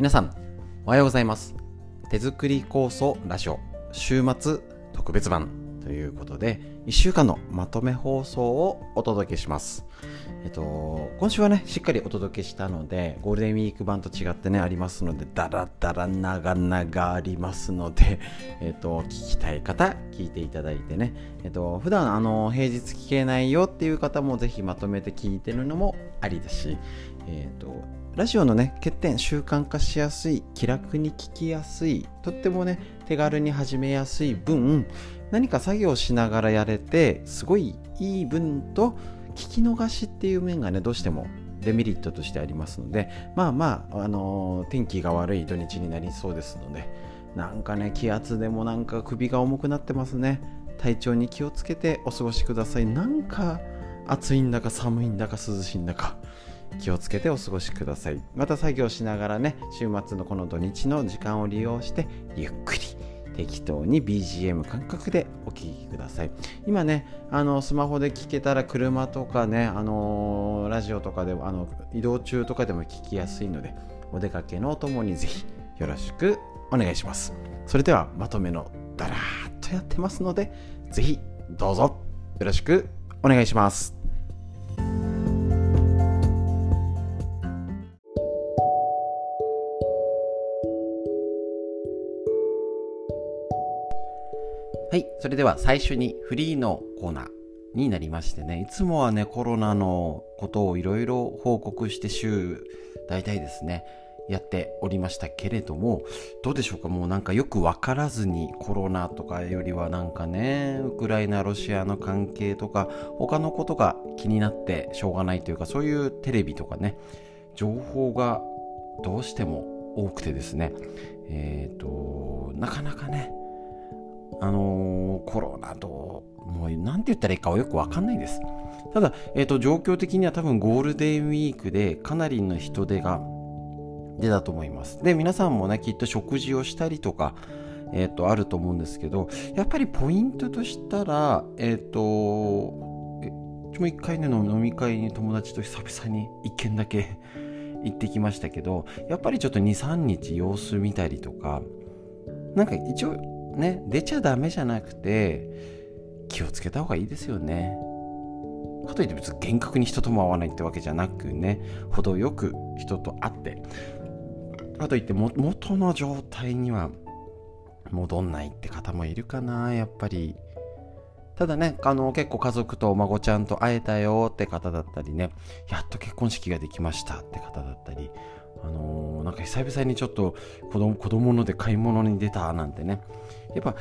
皆さん、おはようございます。手作り構想ラジオ週末特別版ということで、1週間のまとめ放送をお届けします。えっと、今週はね、しっかりお届けしたので、ゴールデンウィーク版と違ってね、ありますので、だらだら長々ありますので、えっと、聞きたい方、聞いていただいてね、えっと、普段、あの、平日聞けないよっていう方もぜひまとめて聞いてるのもありだし、えっと、ラジオのね、欠点、習慣化しやすい、気楽に聞きやすい、とってもね、手軽に始めやすい分、何か作業しながらやれて、すごいいい分と、聞き逃しっていう面がね、どうしてもデメリットとしてありますので、まあまあ、あのー、天気が悪い土日になりそうですので、なんかね、気圧でもなんか首が重くなってますね。体調に気をつけてお過ごしください。なんか暑いんだか寒いんだか涼しいんだか。気をつけてお過ごしください。また作業しながらね週末のこの土日の時間を利用してゆっくり適当に BGM 感覚でお聴きください。今ねあのスマホで聴けたら車とかねあのラジオとかであの移動中とかでも聞きやすいのでお出かけのお供にぜひよろしくお願いします。それではまとめのだらーっとやってますのでぜひどうぞよろしくお願いします。はい。それでは最初にフリーのコーナーになりましてね、いつもはね、コロナのことをいろいろ報告して週、大体ですね、やっておりましたけれども、どうでしょうか？もうなんかよくわからずにコロナとかよりはなんかね、ウクライナ、ロシアの関係とか、他のことが気になってしょうがないというか、そういうテレビとかね、情報がどうしても多くてですね、えっ、ー、と、なかなかね、あのー、コロナと、もう何て言ったらいいかはよくわかんないです。ただ、えっ、ー、と、状況的には多分ゴールデンウィークでかなりの人手が出たと思います。で、皆さんもね、きっと食事をしたりとか、えっ、ー、と、あると思うんですけど、やっぱりポイントとしたら、えっ、と、ちも一回ね、飲み会に友達と久々に一軒だけ 行ってきましたけど、やっぱりちょっと2、3日様子見たりとか、なんか一応ね、出ちゃダメじゃなくて、気をつけた方がいいですよね。かといって別に厳格に人とも会わないってわけじゃなくね、程よく人と会って、かといって元の状態には戻んないって方もいるかな、やっぱり。ただね、あの、結構家族とお孫ちゃんと会えたよって方だったりね、やっと結婚式ができましたって方だったり、あのー、なんか久々にちょっと子供子供ので買い物に出たなんてね、やっぱ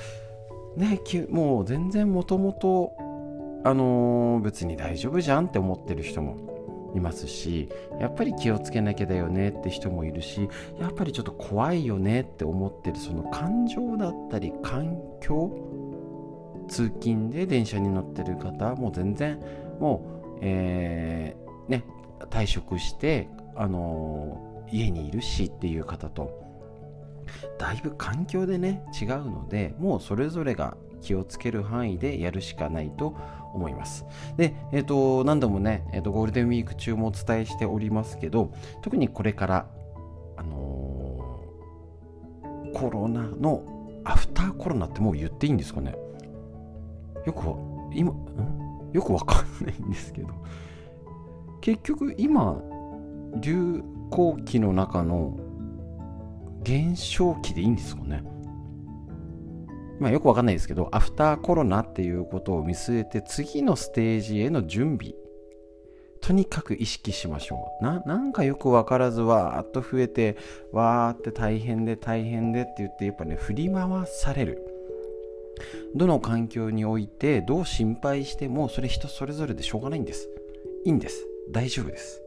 ねもう全然もともとあのー、別に大丈夫じゃんって思ってる人もいますしやっぱり気をつけなきゃだよねって人もいるしやっぱりちょっと怖いよねって思ってるその感情だったり環境通勤で電車に乗ってる方もう全然もう、えー、ね退職してあのー、家にいるしっていう方とだいぶ環境でね違うのでもうそれぞれが気をつける範囲でやるしかないと思います。で、えっ、ー、と、何度もね、えーと、ゴールデンウィーク中もお伝えしておりますけど、特にこれから、あのー、コロナのアフターコロナってもう言っていいんですかね？よく、今、ん？よくわかんないんですけど、結局今、流行期の中の減少期でいいんですかね？まあよくわかんないですけど、アフターコロナっていうことを見据えて、次のステージへの準備、とにかく意識しましょう。な、なんかよくわからず、わーっと増えて、わーって大変で大変でって言って、やっぱね、振り回される。どの環境において、どう心配しても、それ人それぞれでしょうがないんです。いいんです。大丈夫です。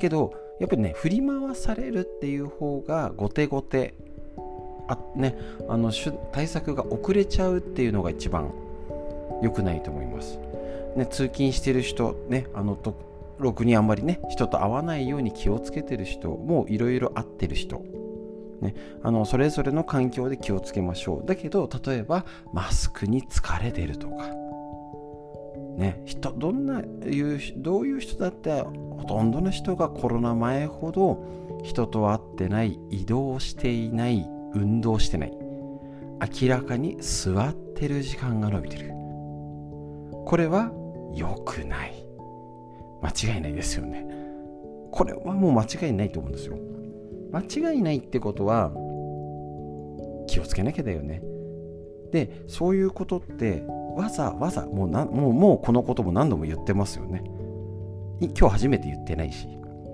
けど、やっぱりね振り回されるっていう方が後手後手あねあの対策が遅れちゃうっていうのが一番良くないと思います、ね、通勤してる人ねあのとろくにあんまりね人と会わないように気をつけてる人もいろいろ会ってる人。ね、あのそれぞれの環境で気をつけましょう。だけど例えばマスクに疲れてるとか。ね、人どんないうどういう人だってほとんどの人がコロナ前ほど人と会ってない移動していない運動してない。明らかに座ってる時間が伸びてる。これは良くない。間違いないですよね。これはもう間違いないと思うんですよ。間違いないってことは気をつけなきゃだよね。でそういうことってわざわざもうなもうもうこのことも何度も言ってますよね。今日初めて言ってないし。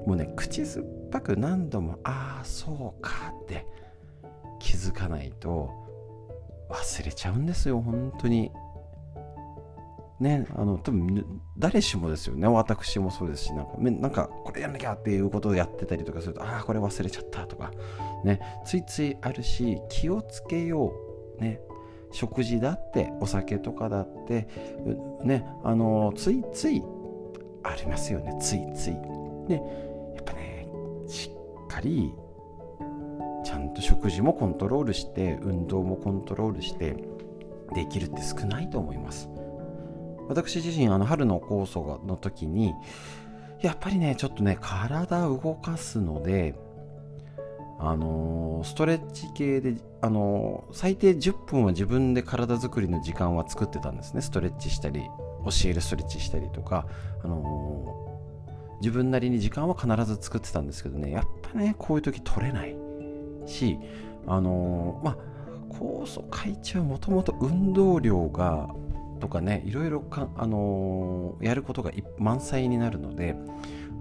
もうね口酸っぱく何度もああそうかって気づかないと忘れちゃうんですよ本当に。ねあの多分誰しもですよね。私もそうですしなんかなんかこれやんなきゃっていうことをやってたりとかするとああこれ忘れちゃったとか。ねついついあるし気をつけよう。ね食事だってお酒とかだってねあのついついありますよねついつい。でやっぱねしっかりちゃんと食事もコントロールして運動もコントロールしてできるって少ないと思います。私自身あの春の酵素の時にやっぱりねちょっとね体動かすのであの、ストレッチ系で、あの、最低10分は自分で体作りの時間は作ってたんですね。ストレッチしたり教えるストレッチしたりとか、あの、自分なりに時間は必ず作ってたんですけどね。やっぱねこういう時取れないしあのまあ酵素会長もともと運動量がとかねいろいろか、あのやることが満載になるので、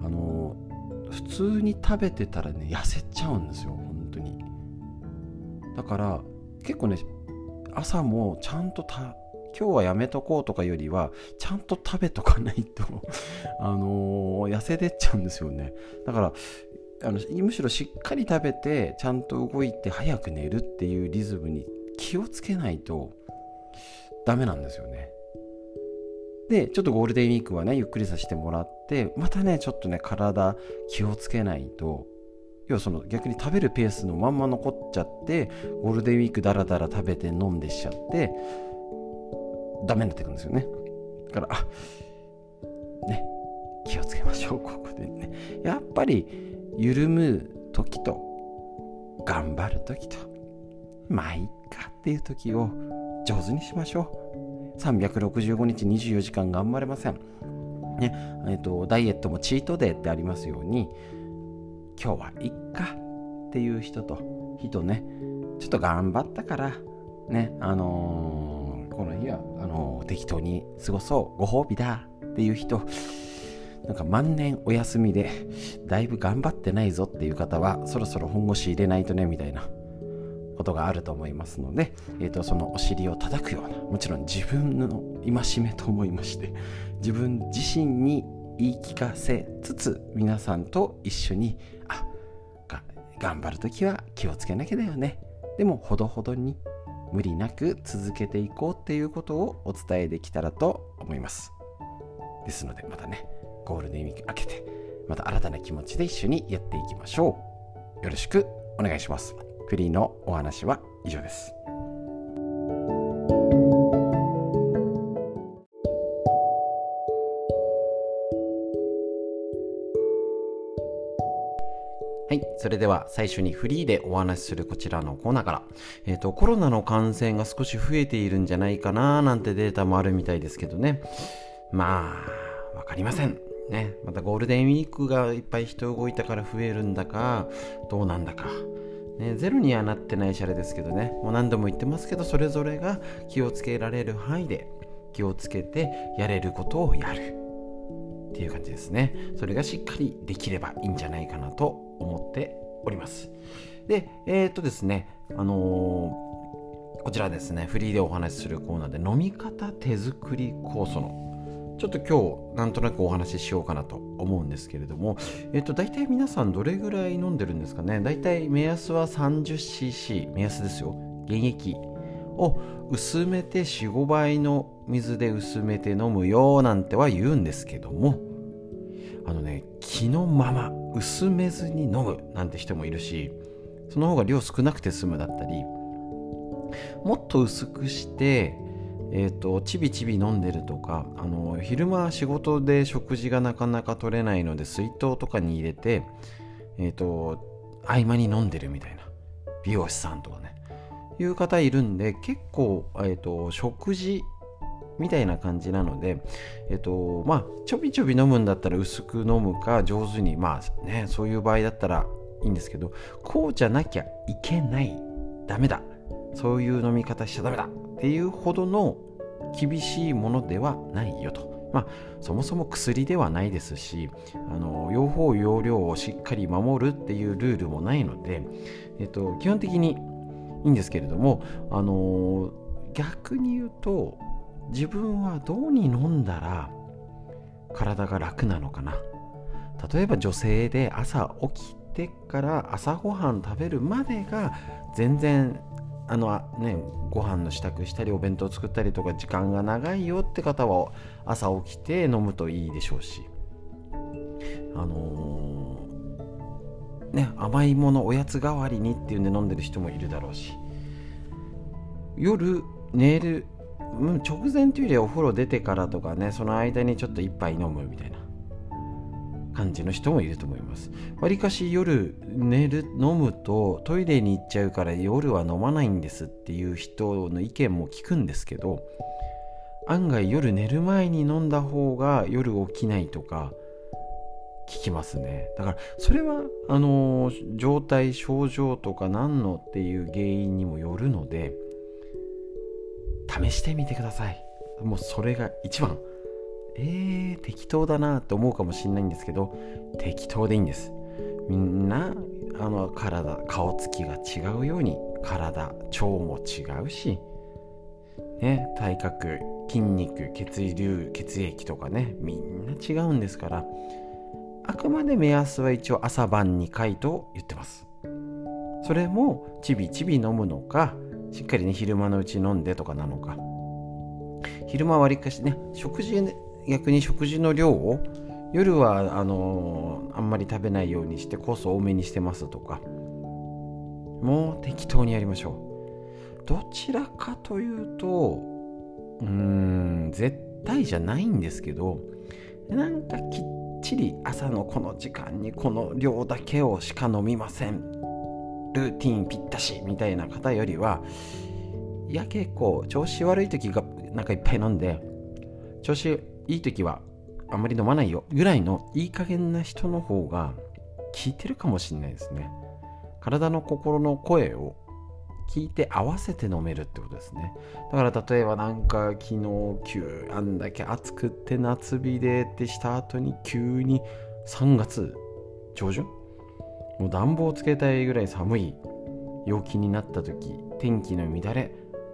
あの普通に食べてたらね痩せちゃうんですよ本当に。だから結構ね朝もちゃんとた今日はやめとこうとかよりはちゃんと食べとかないと あのー、痩せてっちゃうんですよね。だからあのむしろしっかり食べてちゃんと動いて早く寝るっていうリズムに気をつけないとダメなんですよね。で、ちょっとゴールデンウィークはね、ゆっくりさせてもらって、またね、ちょっとね、体気をつけないと、要はその逆に食べるペースのまんま残っちゃって、ゴールデンウィークだらだら食べて飲んでしちゃって、ダメになってくるんですよね。だから、ね、気をつけましょう、ここでね。やっぱり、緩む時と、頑張る時と、まあいっかっていう時を上手にしましょう。365日24時間頑張れません。ねえーと、ダイエットもチートデーってありますように今日はいっかっていう人と人ねちょっと頑張ったからねあのー、この日はあのー、適当に過ごそうご褒美だっていう人なんか万年お休みでだいぶ頑張ってないぞっていう方はそろそろ本腰入れないとねみたいなことがあると思いますので、えーと、そのお尻を叩くようなもちろん自分の戒めと思いまして自分自身に言い聞かせつつ皆さんと一緒にあが頑張る時は気をつけなきゃだよね。でもほどほどに無理なく続けていこうっていうことをお伝えできたらと思います。ですのでまたねゴールデンウィーク明けてまた新たな気持ちで一緒にやっていきましょう。よろしくお願いします。フリーのお話は以上です。はい。それでは最初にフリーでお話しするこちらのコーナーから、えっ、ー、と、コロナの感染が少し増えているんじゃないかななんてデータもあるみたいですけどね。まあ、わかりません。ね。またゴールデンウィークがいっぱい人動いたから増えるんだか、どうなんだか。ね、ゼロにはなってないシャレですけどね。もう何度も言ってますけどそれぞれが気をつけられる範囲で気をつけてやれることをやる。っていう感じですね。それがしっかりできればいいんじゃないかなと思っております。でえー、っとですねあのー、こちらですね。フリーでお話しするコーナーで飲み方手作り酵素のちょっと今日なんとなくお話ししようかなと思うんですけれども、えっと、大体皆さんどれぐらい飲んでるんですかね？大体目安は 30cc 目安ですよ。原液を薄めて45倍の水で薄めて飲むよなんては言うんですけどもあのね気のまま薄めずに飲むなんて人もいるしその方が量少なくて済むだったりもっと薄くしてえーと、ちびちび飲んでるとかあの昼間仕事で食事がなかなか取れないので水筒とかに入れて、えーと、合間に飲んでるみたいな。美容師さんとかね。いう方いるんで結構、えーと、食事みたいな感じなので、えっ、とまあちょびちょび飲むんだったら薄く飲むか上手にまあねそういう場合だったらいいんですけどこうじゃなきゃいけない。ダメだ。そういう飲み方しちゃダメだ。っていうほどの厳しいものではないよと。まあ、そもそも薬ではないですしあの用法用量をしっかり守るっていうルールもないので、えっと、基本的にいいんですけれども、あの逆に言うと自分はどうに飲んだら体が楽なのかな例えば女性で朝起きてから朝ごはん食べるまでが全然あのねご飯の支度したりお弁当作ったりとか時間が長いよって方は朝起きて飲むといいでしょうし。あのー、ね甘いものおやつ代わりにっていうんで飲んでる人もいるだろうし。夜寝る直前というよりはお風呂出てからとかねその間にちょっと一杯飲むみたいな。感じの人もいると思います。わりかし夜寝る飲むとトイレに行っちゃうから夜は飲まないんですっていう人の意見も聞くんですけど案外夜寝る前に飲んだ方が夜起きないとか聞きますね。だからそれはあの状態症状とか何のっていう原因にもよるので試してみてください。もうそれが一番。えー、適当だなって思うかもしれないんですけど適当でいいんです。みんなあの体顔つきが違うように体腸も違うし、ね、体格筋肉血流血液とかねみんな違うんですからあくまで目安は一応朝晩2回と言ってます。それもちびちび飲むのかしっかりね昼間のうち飲んでとかなのか。昼間はわりかしね食事逆に食事の量を夜はあの、あんまり食べないようにしてコース多めにしてますとか。もう適当にやりましょう。どちらかというとうーん絶対じゃないんですけどなんかきっちり朝のこの時間にこの量だけをしか飲みません。ルーティンぴったしみたいな方よりはいや結構調子悪い時がなんかいっぱい飲んで調子いい時はあんまり飲まないよぐらいのいい加減な人の方が効いてるかもしれないですね。体の心の声を聞いて合わせて飲めるってことですね。だから例えばなんか昨日急あんだけ暑くて夏日でってした後に急に3月上旬？もう暖房つけたいぐらい寒い陽気になった時天気の乱れ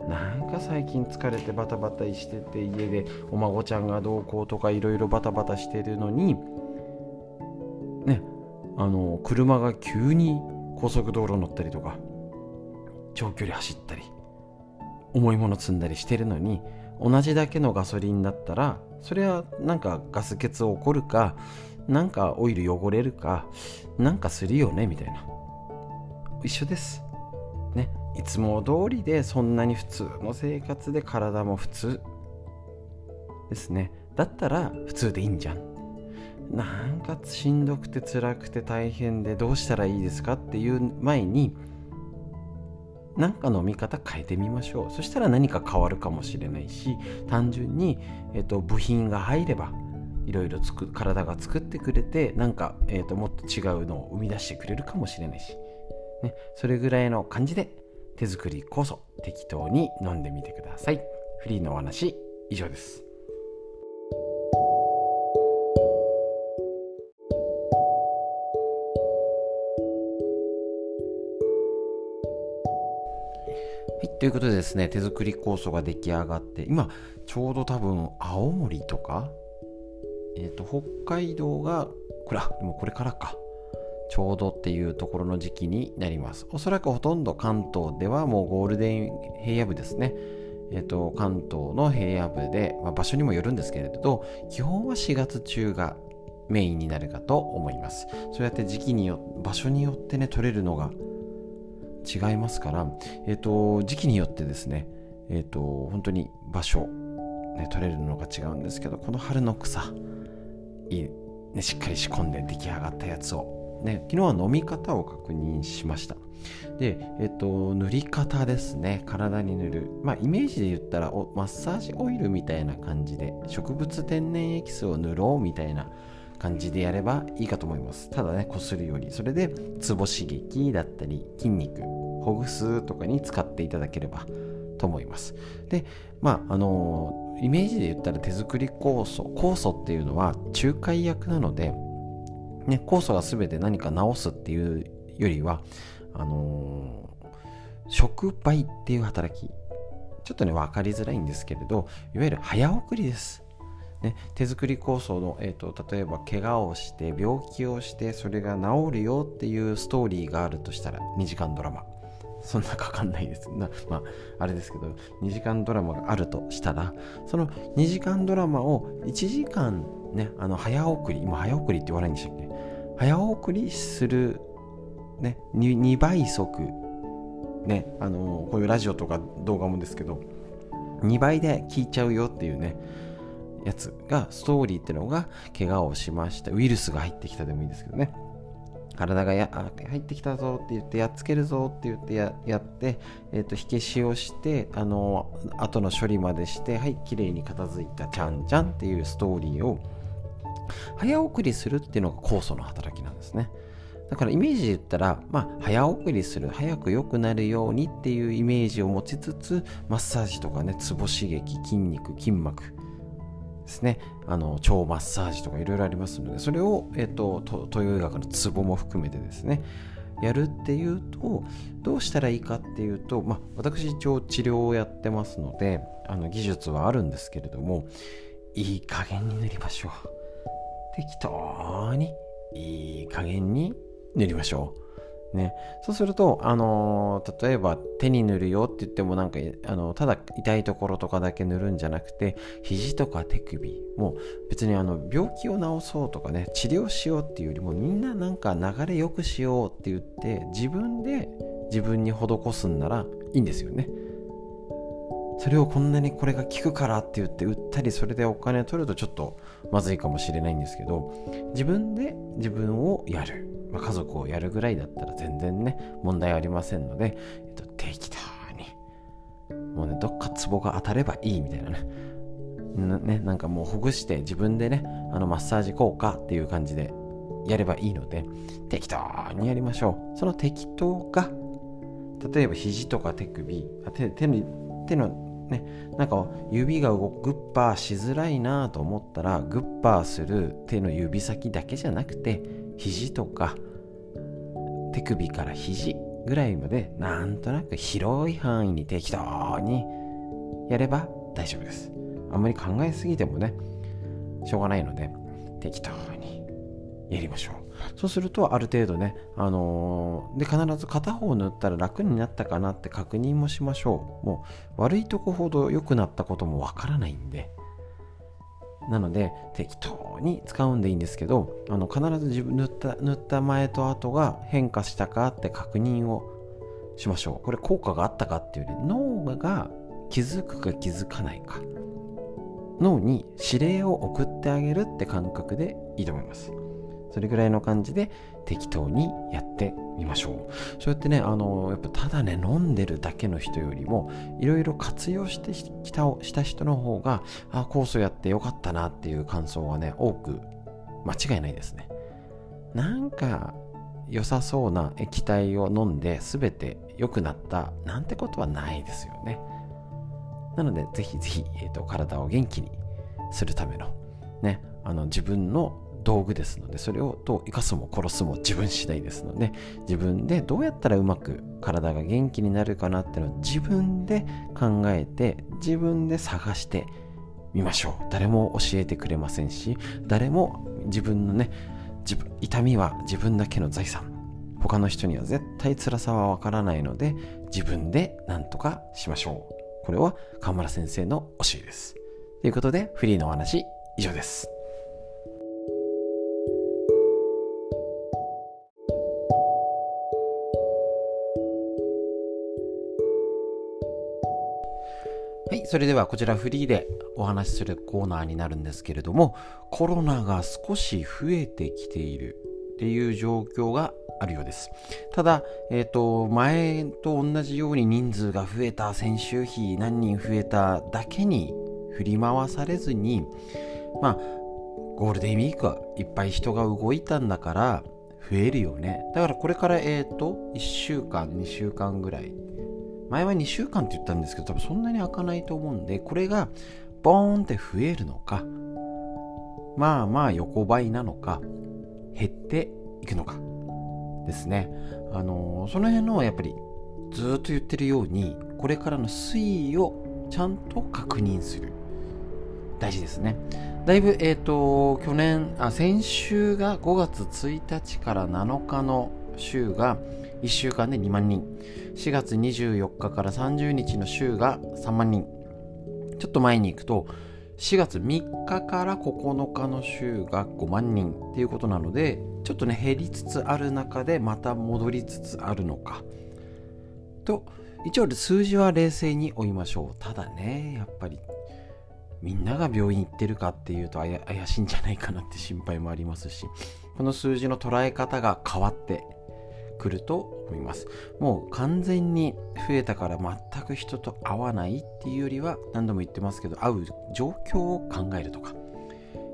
なんか最近疲れてバタバタしてて家でお孫ちゃんがどうこうとかいろいろバタバタしてるのにねあの車が急に高速道路乗ったりとか長距離走ったり重いもの積んだりしてるのに同じだけのガソリンだったらそれはなんかガス欠起こるかなんかオイル汚れるかなんかするよねみたいな。一緒です。いつも通りでそんなに普通の生活で体も普通ですね。だったら普通でいいんじゃん。なんかしんどくて辛くて大変でどうしたらいいですかっていう前に何か飲み方変えてみましょう。そしたら何か変わるかもしれないし単純に、えっと、部品が入ればいろいろ体が作ってくれてなんか、えっと、もっと違うのを生み出してくれるかもしれないし、ね、それぐらいの感じで手作りこそ適当に飲んでみてくださいフリーのお話以上です、ということでですね、手作り酵素が出来上がって、今、ちょうど多分、青森とか、えっ、ー、と、北海道が、これ、あ、でもこれからか。ちょうどっていうところの時期になります。おそらくほとんど関東ではもうゴールデン平野部ですね。えっ、と、関東の平野部で、まあ、場所にもよるんですけれど、基本は4月中がメインになるかと思います。そうやって時期によ場所によってね、取れるのが違いますから、えっ、と、時期によってですね、えっ、と、本当に場所、ね、取れるのが違うんですけど、この春の草、いいね、しっかり仕込んで出来上がったやつをね、昨日は飲み方を確認しました。で、えっと、塗り方ですね。体に塗る。まあ、イメージで言ったらマッサージオイルみたいな感じで、植物天然エキスを塗ろうみたいな感じでやればいいかと思います。ただね、こするより。それで、ツボ刺激だったり、筋肉、ほぐすとかに使っていただければと思います。で、まあ、あのイメージで言ったら手作り酵素。酵素っていうのは仲介役なので、ね、酵素が全て何か治すっていうよりは、あのー、触媒っていう働き。ちょっとね、分かりづらいんですけれど、いわゆる早送りです。ね、手作り構想の、えーと、例えば怪我をして病気をしてそれが治るよっていうストーリーがあるとしたら2時間ドラマそんなかかんないですなまああれですけど2時間ドラマがあるとしたらその2時間ドラマを1時間ねあの早送り今早送りって言わないんでしたっけ？早送りするね 2, 2倍速ねあのこういうラジオとか動画もですけど2倍で聞いちゃうよっていうねやつがストーリーってのが怪我をしましたウイルスが入ってきたでもいいですけどね。体がや入ってきたぞって言ってやっつけるぞって言ってややって、えーと、火消しをしてあの後の処理までしてはい綺麗に片付いたちゃんちゃんっていうストーリーを早送りするっていうのが酵素の働きなんですね。だからイメージで言ったら、まあ、早送りする早く良くなるようにっていうイメージを持ちつつマッサージとかねツボ刺激筋肉筋膜ですね。あの腸マッサージとかいろいろありますのでそれを、えーと、東洋医学のツボも含めてですねやるっていうとどうしたらいいかっていうと、まあ、私一応治療をやってますのであの技術はあるんですけれどもいい加減に塗りましょう。適当にいい加減に塗りましょうね、そうすると、あのー、例えば手に塗るよって言ってもなんかあのただ痛いところとかだけ塗るんじゃなくて肘とか手首も別にあの病気を治そうとかね治療しようっていうよりもみんななんか流れ良くしようって言って自分で自分に施すんならいいんですよね。それをこんなにこれが効くからって言って売ったりそれでお金取るとちょっとまずいかもしれないんですけど自分で自分をやる。まあ、家族をやるぐらいだったら全然ね問題ありませんので、えっと、適当に。もうねどっかツボが当たればいいみたいなね。ねなんかもうほぐして自分でねあのマッサージ効果っていう感じでやればいいので適当にやりましょう。その適当が例えば肘とか手首手手の手のね、なんか指が動くグッパーしづらいなと思ったらグッパーする手の指先だけじゃなくて肘とか手首から肘ぐらいまでなんとなく広い範囲に適当にやれば大丈夫です。あんまり考えすぎてもねしょうがないので適当にやりましょう。そうするとある程度ね、あのー、で必ず片方塗ったら楽になったかなって確認もしましょう。もう悪いとこほど良くなったこともわからないんで。なので適当に使うんでいいんですけどあの必ず自分塗った塗った前と後が変化したかって確認をしましょう。これ効果があったかっていうより脳が気づくか気づかないか。脳に指令を送ってあげるって感覚でいいと思います。それぐらいの感じで適当にやってみましょう。そうやってねあのやっぱただね飲んでるだけの人よりもいろいろ活用してきたした人の方があ酵素やってよかったなっていう感想がね多く間違いないですね。なんか良さそうな液体を飲んで全て良くなったなんてことはないですよね。なのでぜひぜひ、えーと体を元気にするためのねあの自分の道具ですのでそれをどう生かすも殺すも自分次第ですので自分でどうやったらうまく体が元気になるかなっていうのを自分で考えて自分で探してみましょう。誰も教えてくれませんし誰も自分のね自分痛みは自分だけの財産。他の人には絶対辛さはわからないので自分で何とかしましょう。これは河村先生の教えです。ということでフリーのお話以上です。はい、それではこちらフリーでお話しするコーナーになるんですけれども、コロナが少し増えてきているっていう状況があるようです。ただ、えっ、ー、と、前と同じように人数が増えた、先週比何人増えただけに振り回されずに、まあ、ゴールデンウィークはいっぱい人が動いたんだから増えるよね。だからこれから、えっ、ー、と、1週間、2週間ぐらい。前は2週間って言ったんですけど、多分そんなに開かないと思うんで、これがボーンって増えるのか、まあまあ横ばいなのか、減っていくのかですね。あのー、その辺のやっぱりずっと言ってるように、これからの推移をちゃんと確認する。大事ですね。だいぶ、えっ、ー、と、去年、あ、先週が5月1日から7日の週が1週間で2万人。4月24日から30日の週が3万人。ちょっと前に行くと、4月3日から9日の週が5万人っていうことなので、ちょっとね、減りつつある中でまた戻りつつあるのか。と、一応数字は冷静に追いましょう。ただね、やっぱりみんなが病院行ってるかっていうと怪しいんじゃないかなって心配もありますし、この数字の捉え方が変わってくると思います。もう完全に増えたから全く人と会わないっていうよりは何度も言ってますけど会う状況を考えるとか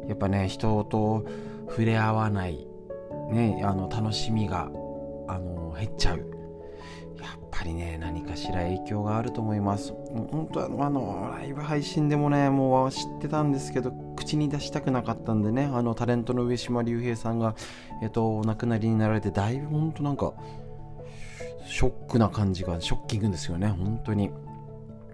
やっぱね人と触れ合わないねあの楽しみがあの減っちゃうやっぱりね何かしら影響があると思います。本当はあのライブ配信でもねもう知ってたんですけど口に出したくなかったんでねあのタレントの上島竜兵さんがえっとお亡くなりになられてだいぶ本当なんかショックな感じがショッキングですよね本当に。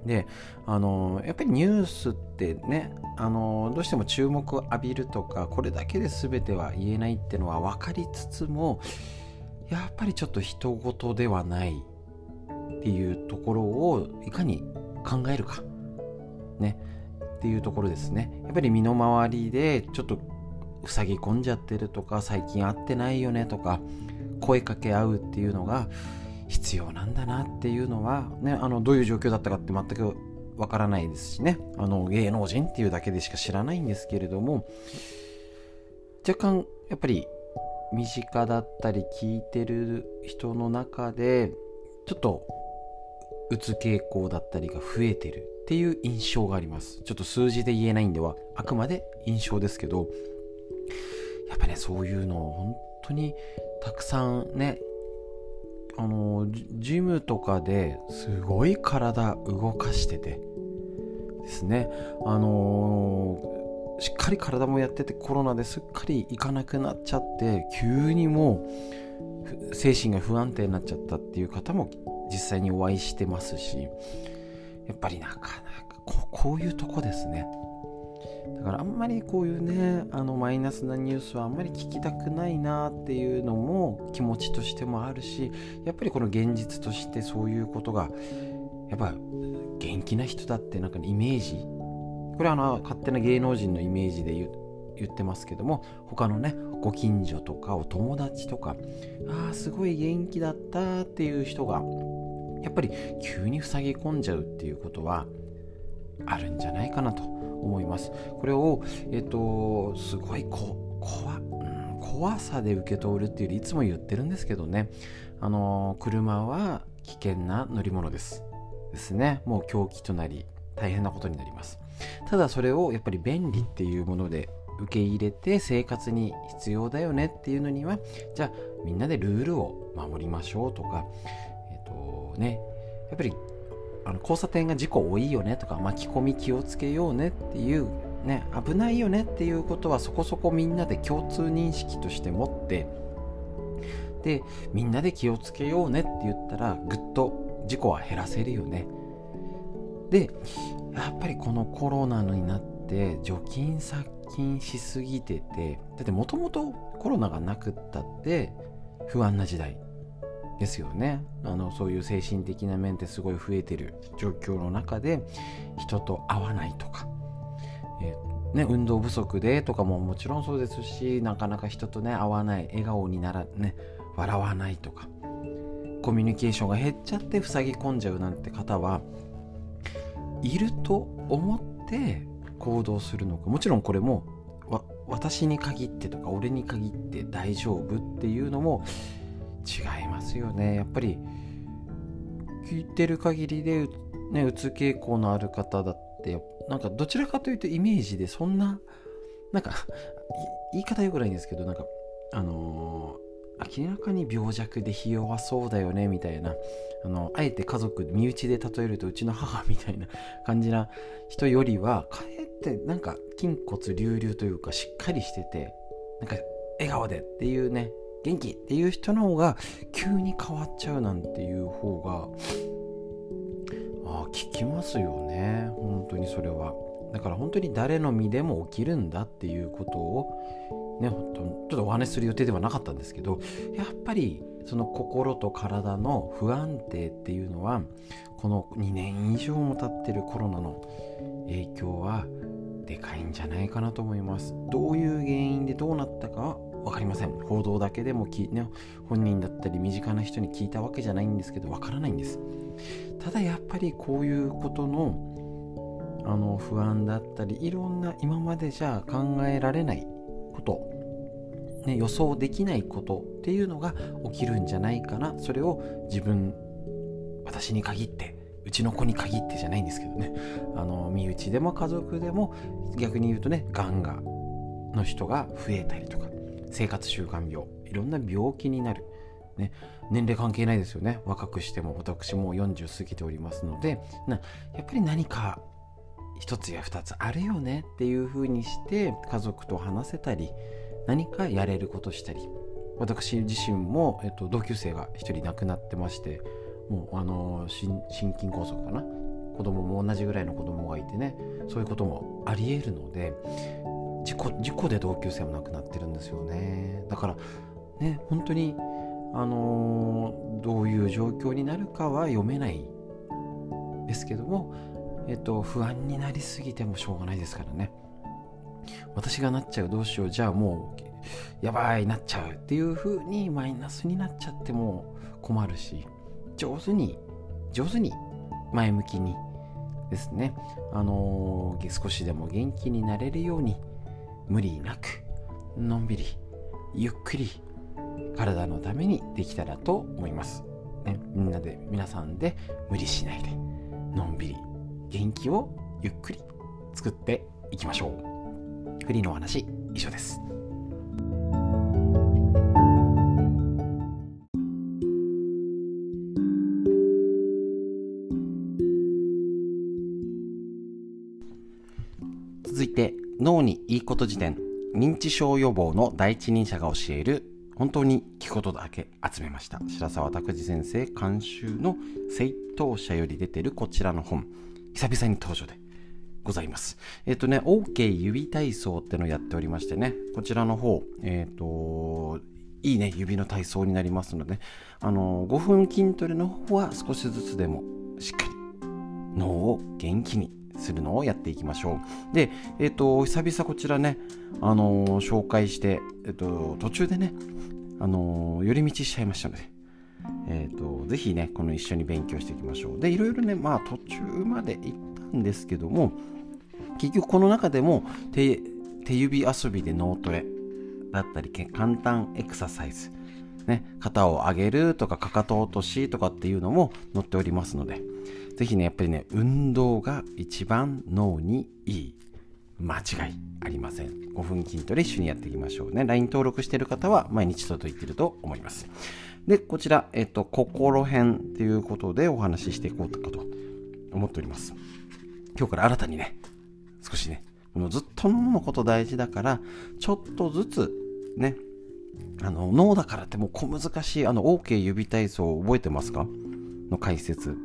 であのやっぱりニュースってねあのどうしても注目を浴びるとかこれだけで全ては言えないってのは分かりつつもやっぱりちょっと人事ではない。っていうところをいかに考えるか。ね。っていうところですね。やっぱり身の回りでちょっと塞ぎ込んじゃってるとか最近会ってないよねとか声かけ合うっていうのが必要なんだなっていうのは、ね、あのどういう状況だったかって全くわからないですしね。あの芸能人っていうだけでしか知らないんですけれども若干やっぱり身近だったり聞いてる人の中でちょっとうつ傾向だったりが増えてるっていう印象があります。ちょっと数字で言えないんではあくまで印象ですけどやっぱねそういうのを本当にたくさんねあのジムとかですごい体動かしててですね。あのしっかり体もやっててコロナですっかり行かなくなっちゃって急にもう精神が不安定になっちゃったっていう方も実際にお会いしてますしやっぱりなかなかここういうとこですね。だからあんまりこういうねあのマイナスなニュースはあんまり聞きたくないなっていうのも気持ちとしてもあるしやっぱりこの現実としてそういうことがやっぱ元気な人だってなんか、イメージ？これはあの勝手な芸能人のイメージで言言ってますけども他のねご近所とかお友達とかああすごい元気だったっていう人がやっぱり急に塞ぎ込んじゃうっていうことはあるんじゃないかなと思います。これを、えっ、と、すごいこ怖,、うん、怖さで受け取るっていうよりいつも言ってるんですけどね、あの車は危険な乗り物です。ですね。もう狂気となり大変なことになります。ただそれをやっぱり便利っていうもので受け入れて生活に必要だよねっていうのにはじゃあみんなでルールを守りましょうとかえっ、とねやっぱりあの交差点が事故多いよねとか巻き込み気をつけようねっていうね危ないよねっていうことはそこそこみんなで共通認識として持ってでみんなで気をつけようねって言ったらぐっと事故は減らせるよね。でやっぱりこのコロナになって除菌殺菌しすぎててだってもともとコロナがなくったって不安な時代ですよね。あのそういう精神的な面ってすごい増えてる状況の中で人と会わないとか、えー、ね、運動不足でとかももちろんそうですしなかなか人とね会わない笑顔にならね笑わないとか。コミュニケーションが減っちゃって塞ぎ込んじゃうなんて方はいると思って行動するのか。もちろんこれも私に限ってとか俺に限って大丈夫っていうのも違いますよね。やっぱり聞いてる限りで、ね、うつ傾向のある方だってなんかどちらかというとイメージでそんななんか 言い方よくないんですけどなんかあのー、明らかに病弱でひ弱そうだよねみたいなあのあえて家族身内で例えるとうちの母みたいな感じな人よりはかえってなんか筋骨隆々というかしっかりしててなんか笑顔でっていうね元気っていう人の方が急に変わっちゃうなんていう方があ聞きますよね。本当にそれは。だから本当に誰の身でも起きるんだっていうことをねちょっとお話しする予定ではなかったんですけどやっぱりその心と体の不安定っていうのはこの2年以上も経ってるコロナの影響はでかいんじゃないかなと思います。どういう原因でどうなったかは分かりません。報道だけでもき、ね、本人だったり身近な人に聞いたわけじゃないんですけど分からないんです。ただやっぱりこういうことのあの不安だったりいろんな今までじゃ考えられないことね、予想できないことっていうのが起きるんじゃないかな。それを自分私に限ってうちの子に限ってじゃないんですけどね。あの身内でも家族でも逆に言うとねがんがの人が増えたりとか生活習慣病いろんな病気になる、ね、年齢関係ないですよね。若くしても私も40過ぎておりますのでなやっぱり何か一つや二つあるよねっていうふうにして家族と話せたり何かやれることしたり。私自身も、えっと、同級生が一人亡くなってましてもうあの心筋梗塞かな。子供も同じぐらいの子供がいてね。そういうこともありえるので事故事故で同級生も亡くなってるんですよね。だからね本当にあのどういう状況になるかは読めないですけども、えっと、不安になりすぎてもしょうがないですからね。私がなっちゃうどうしようじゃあもうやばいなっちゃうっていう風にマイナスになっちゃっても困るし。上手に上手に前向きにですね。あのー、少しでも元気になれるように無理なくのんびりゆっくり体のためにできたらと思います、ね、みんなで皆さんで無理しないでのんびり元気をゆっくり作っていきましょう。フリーのお話以上です。いいこと辞典認知症予防の第一人者が教える本当に聞くことだけ集めました。白沢拓司先生監修の正当者より出てるこちらの本久々に登場でございます。えっ、とね OK 指体操ってのをやっておりましてねこちらの方えっ、といいね指の体操になりますので、あの5分筋トレの方は少しずつでもしっかり脳を元気にするのをやっていきましょう。で、えっ、ー、と、久々こちらね、あのー、紹介して、えっ、ー、と、途中でね、あの寄り道しちゃいましたので、えっ、と、ぜひね、この一緒に勉強していきましょう。で、いろいろね、まあ途中まで行ったんですけども、結局この中でも手手指遊びで脳トレだったり、簡単エクササイズ、ね、肩を上げるとかかかと落としとかっていうのも載っておりますので、ぜひね、やっぱりね、運動が一番脳にいい。間違いありません。5分筋トレ一緒にやっていきましょうね。LINE 登録している方は毎日届いていると思います。で、こちら、えっと、心編ということでお話ししていこうかと思っております。今日から新たにね、少しね、このずっと脳のこと大事だから、ちょっとずつね、あの脳だからってもう小難しいあの OK 指体操覚えてますか？の解説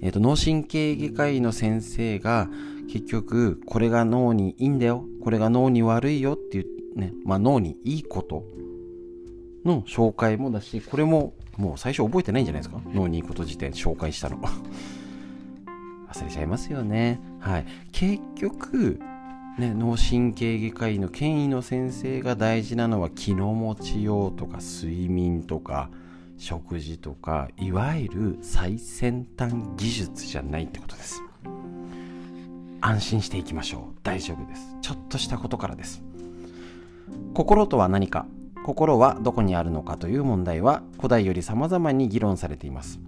えっ、ー、と、脳神経外科医の先生が、結局、これが脳にいいんだよ、これが脳に悪いよっていう、ね、まあ脳にいいことの紹介もだし、これももう最初覚えてないんじゃないですか？脳にいいこと時点紹介したの。忘れちゃいますよね。はい。結局、ね、脳神経外科医の権威の先生が大事なのは気の持ちようとか睡眠とか、食事とかいわゆる最先端技術じゃないってことです。安心していきましょう。大丈夫です。ちょっとしたことからです。心とは何か？心はどこにあるのかという問題は古代より様々に議論されています。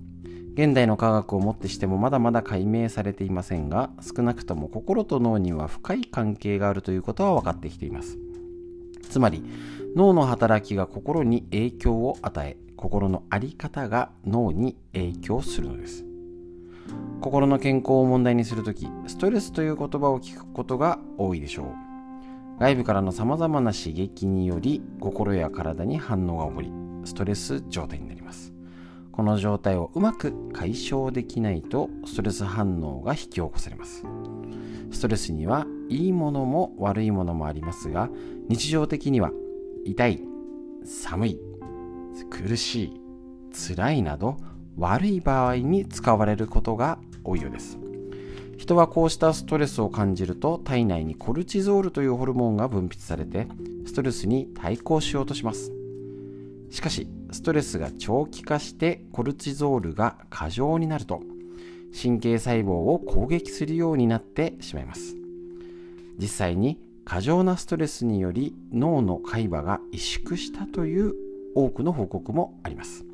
現代の科学をもってしてもまだまだ解明されていませんが少なくとも心と脳には深い関係があるということは分かってきています。つまり脳の働きが心に影響を与え心の在り方が脳に影響するのです。心の健康を問題にするときストレスという言葉を聞くことが多いでしょう。外部からのさまざまな刺激により心や体に反応が起こりストレス状態になります。この状態をうまく解消できないとストレス反応が引き起こされます。ストレスにはいいものも悪いものもありますが日常的には痛い寒い苦しい辛いなど悪い場合に使われることが多いようです。人はこうしたストレスを感じると体内にコルチゾールというホルモンが分泌されてストレスに対抗しようとします。しかしストレスが長期化してコルチゾールが過剰になると神経細胞を攻撃するようになってしまいます。実際に過剰なストレスにより脳の海馬が萎縮したという多くの報告もあります。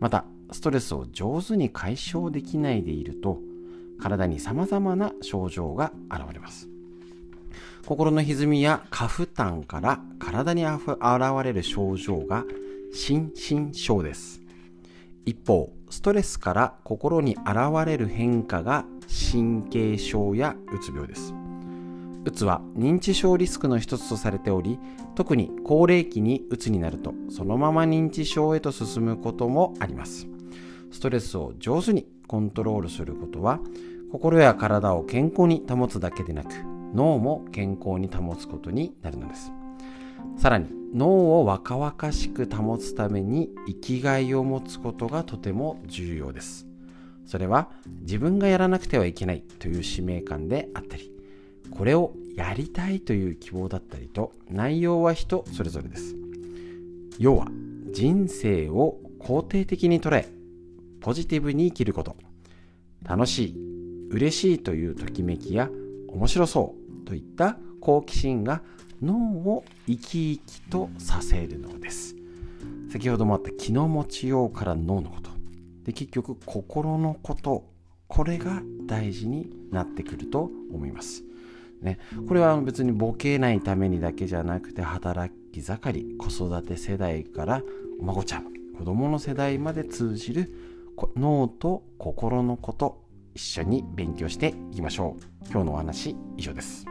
またストレスを上手に解消できないでいると体に様々な症状が現れます。心の歪みや過負担から体に現れる症状が心身症です。一方ストレスから心に現れる変化が神経症やうつ病です。うつは認知症リスクの一つとされており特に高齢期にうつになるとそのまま認知症へと進むこともあります。ストレスを上手にコントロールすることは心や体を健康に保つだけでなく脳も健康に保つことになるのです。さらに脳を若々しく保つために生きがいを持つことがとても重要です。それは自分がやらなくてはいけないという使命感であったりこれをやりたいという希望だったりと内容は人それぞれです。要は人生を肯定的に捉えポジティブに生きること楽しい嬉しいというときめきや面白そうといった好奇心が脳を生き生きとさせるのです。先ほどもあった気の持ちようから脳のこと。で結局心のこと。これが大事になってくると思います。ね、これは別にボケないためにだけじゃなくて働き盛り子育て世代からお孫ちゃん子供の世代まで通じる脳と心のこと一緒に勉強していきましょう。今日のお話以上です。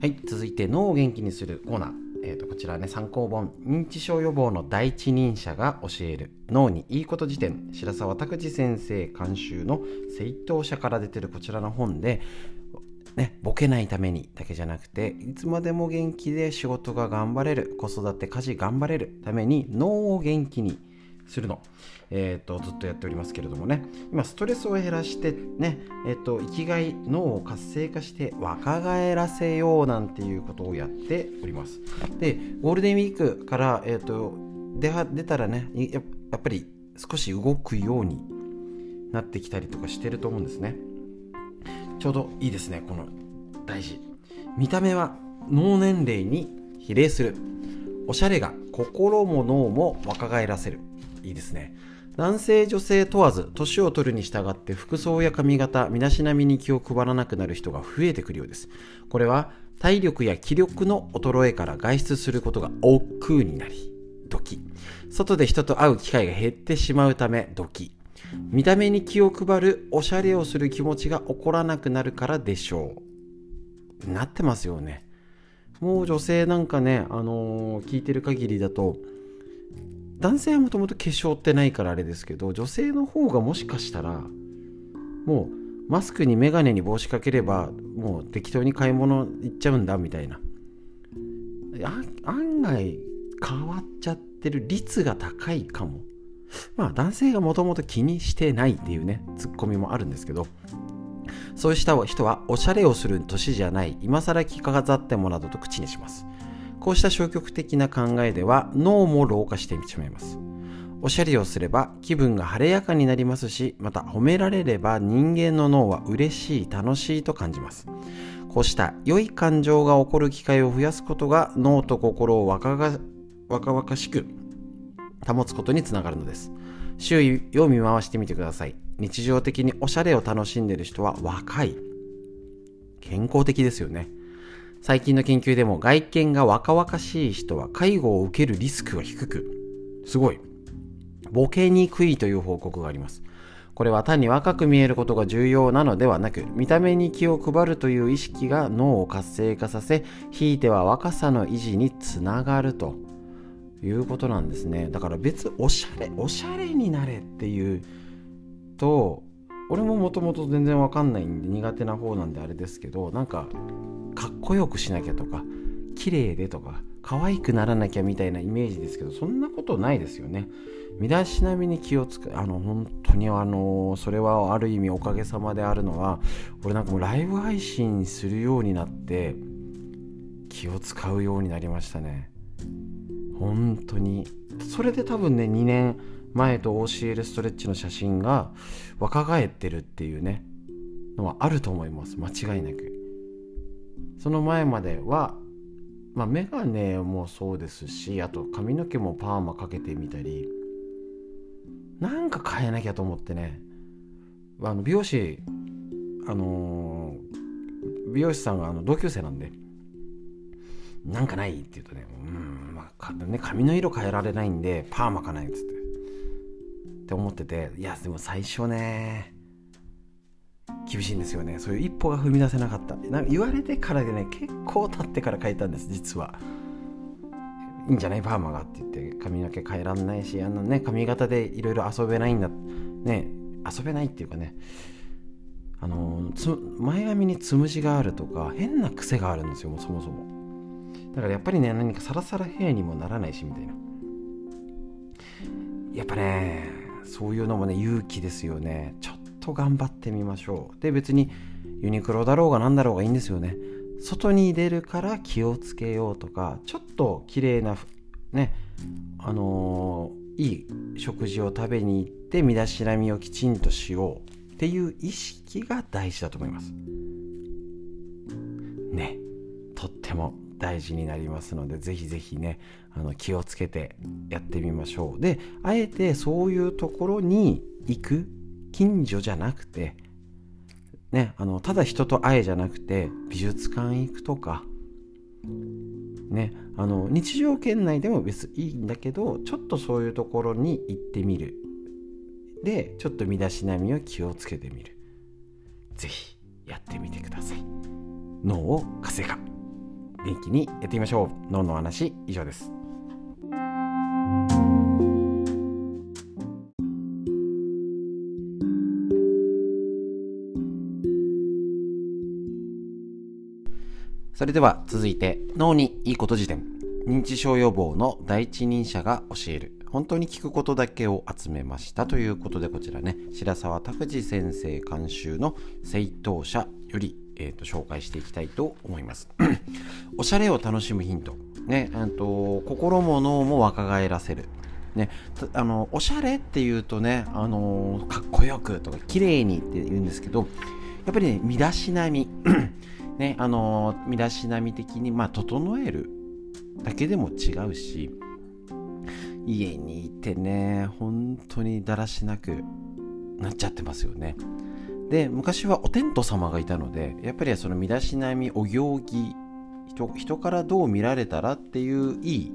はい続いて脳を元気にするコーナー。えー、とこちらね参考本認知症予防の第一人者が教える脳にいいこと辞典白澤拓司先生監修の正当者から出てるこちらの本でね、ボケないためにだけじゃなくていつまでも元気で仕事が頑張れる子育て家事頑張れるために脳を元気にするの、えーと、ずっとやっておりますけれどもね。今ストレスを減らしてね、えーと、生きがい脳を活性化して若返らせようなんていうことをやっております。でゴールデンウィークから、えーと、出出たらねやっぱり少し動くようになってきたりとかしてると思うんですね。ちょうどいいですねこの大事。見た目は脳年齢に比例する。おしゃれが心も脳も若返らせる。いいですね。男性女性問わず年を取るに従って服装や髪型身だしなみに気を配らなくなる人が増えてくるようです。これは体力や気力の衰えから外出することが億劫になりドキ。外で人と会う機会が減ってしまうためドキ。見た目に気を配るおしゃれをする気持ちが起こらなくなるからでしょう。なってますよね。もう女性なんかねあのー、聞いてる限りだと男性はもともと化粧ってないからあれですけど女性の方がもしかしたらもうマスクに眼鏡に帽子かければもう適当に買い物行っちゃうんだみたいな。案外変わっちゃってる率が高いかも。まあ男性がもともと気にしてないっていうねツッコミもあるんですけど。そうした人はおしゃれをする年じゃない。今更着飾ってもなどと口にします。こうした消極的な考えでは脳も老化してしまいます。おしゃれをすれば気分が晴れやかになりますしまた褒められれば人間の脳は嬉しい楽しいと感じます。こうした良い感情が起こる機会を増やすことが脳と心を若が若々しく保つことにつながるのです。周囲を見回してみてください。日常的におしゃれを楽しんでいる人は若い。健康的ですよね。最近の研究でも外見が若々しい人は介護を受けるリスクが低くすごいボケにくいという報告があります。これは単に若く見えることが重要なのではなく、見た目に気を配るという意識が脳を活性化させ、ひいては若さの維持につながるということなんですね。だから別、おしゃれ、おしゃれになれっていうと、俺ももともと全然わかんないんで苦手な方なんであれですけど、なんか、かっこよくしなきゃとか、綺麗でとか、可愛くならなきゃみたいなイメージですけど、そんなことないですよね。身だしなみに気をつくあの本当にあのそれはある意味おかげさまであるのは俺なんかもうライブ配信するようになって気を使うようになりましたね本当にそれで多分ね2年前と OCL ストレッチの写真が若返ってるっていうねのはあると思います。間違いなく。その前まではまあメガネもそうですしあと髪の毛もパーマかけてみたりなんか変えなきゃと思ってね。あの美容師あのー、美容師さんがあの同級生なんでなんかないって言うとねうんまあね髪の色変えられないんでパーマかないっつって。って思ってていやでも最初ね厳しいんですよね。そういう一歩が踏み出せなかった。なんか言われてからでね結構経ってから変えたんです実は。いいんじゃない？パーマがって言って髪の毛変えらんないしあのね髪型でいろいろ遊べないんだね遊べないっていうかね。あの前髪につむじがあるとか変な癖があるんですよもそもそも。だからやっぱりね何かサラサラヘアにもならないしみたいな。やっぱねそういうのもね勇気ですよね。ちょっと頑張ってみましょう。で別にユニクロだろうが何だろうがいいんですよね。外に出るから気をつけようとかちょっと綺麗なねあのー、いい食事を食べに行って身だしなみをきちんとしよう。っていう意識が大事だと思います。ねとっても大事になりますのでぜひぜひねあの気をつけてやってみましょう。であえてそういうところに行く近所じゃなくてね、あのただ人と会えじゃなくて美術館行くとか、ね、あの日常圏内でも別にいいんだけどちょっとそういうところに行ってみる。でちょっと身だしなみを気をつけてみる。是非やってみてください。脳を活性化。元気にやってみましょう。脳の話以上です。それでは続いて脳にいいこと辞典認知症予防の第一人者が教える。本当に聞くことだけを集めましたということでこちらね白沢拓司先生監修の正当者より、えーと、紹介していきたいと思います。おしゃれを楽しむヒント。ねと心も脳も若返らせる。ね、あのおしゃれっていうとね、あのかっこよくとか綺麗にって言うんですけどやっぱりね身だしなみ。ね、あの身だしなみ的に、まあ、整えるだけでも違うし家にいてね本当にだらしなくなっちゃってますよね。で昔はお天道様がいたのでやっぱりその身だしなみお行儀人人からどう見られたらっていういい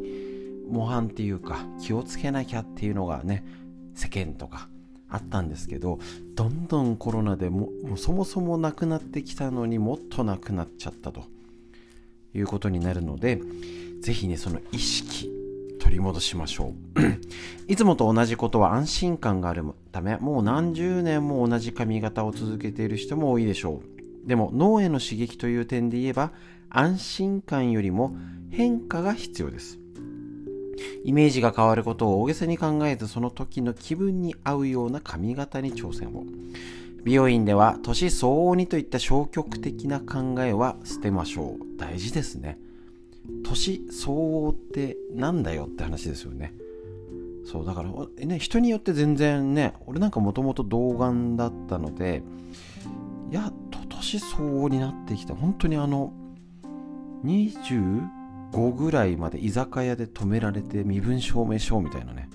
模範っていうか気をつけなきゃっていうのがね世間とかあったんですけどどんどんコロナでもそもそもなくなってきたのにもっとなくなっちゃったと。いうことになるのでぜひねその意識取り戻しましょう。いつもと同じことは安心感があるためもう何十年も同じ髪型を続けている人も多いでしょう。でも脳への刺激という点で言えば安心感よりも変化が必要です。イメージが変わることを大げさに考えずその時の気分に合うような髪型に挑戦を。美容院では年相応にといった消極的な考えは捨てましょう。大事ですね。年相応ってなんだよって話ですよね。そうだからね人によって全然ね俺なんかもともと童顔だったのでやっと年相応になってきた。本当にあの5ぐらいまで居酒屋で止められて身分証明書みたいなね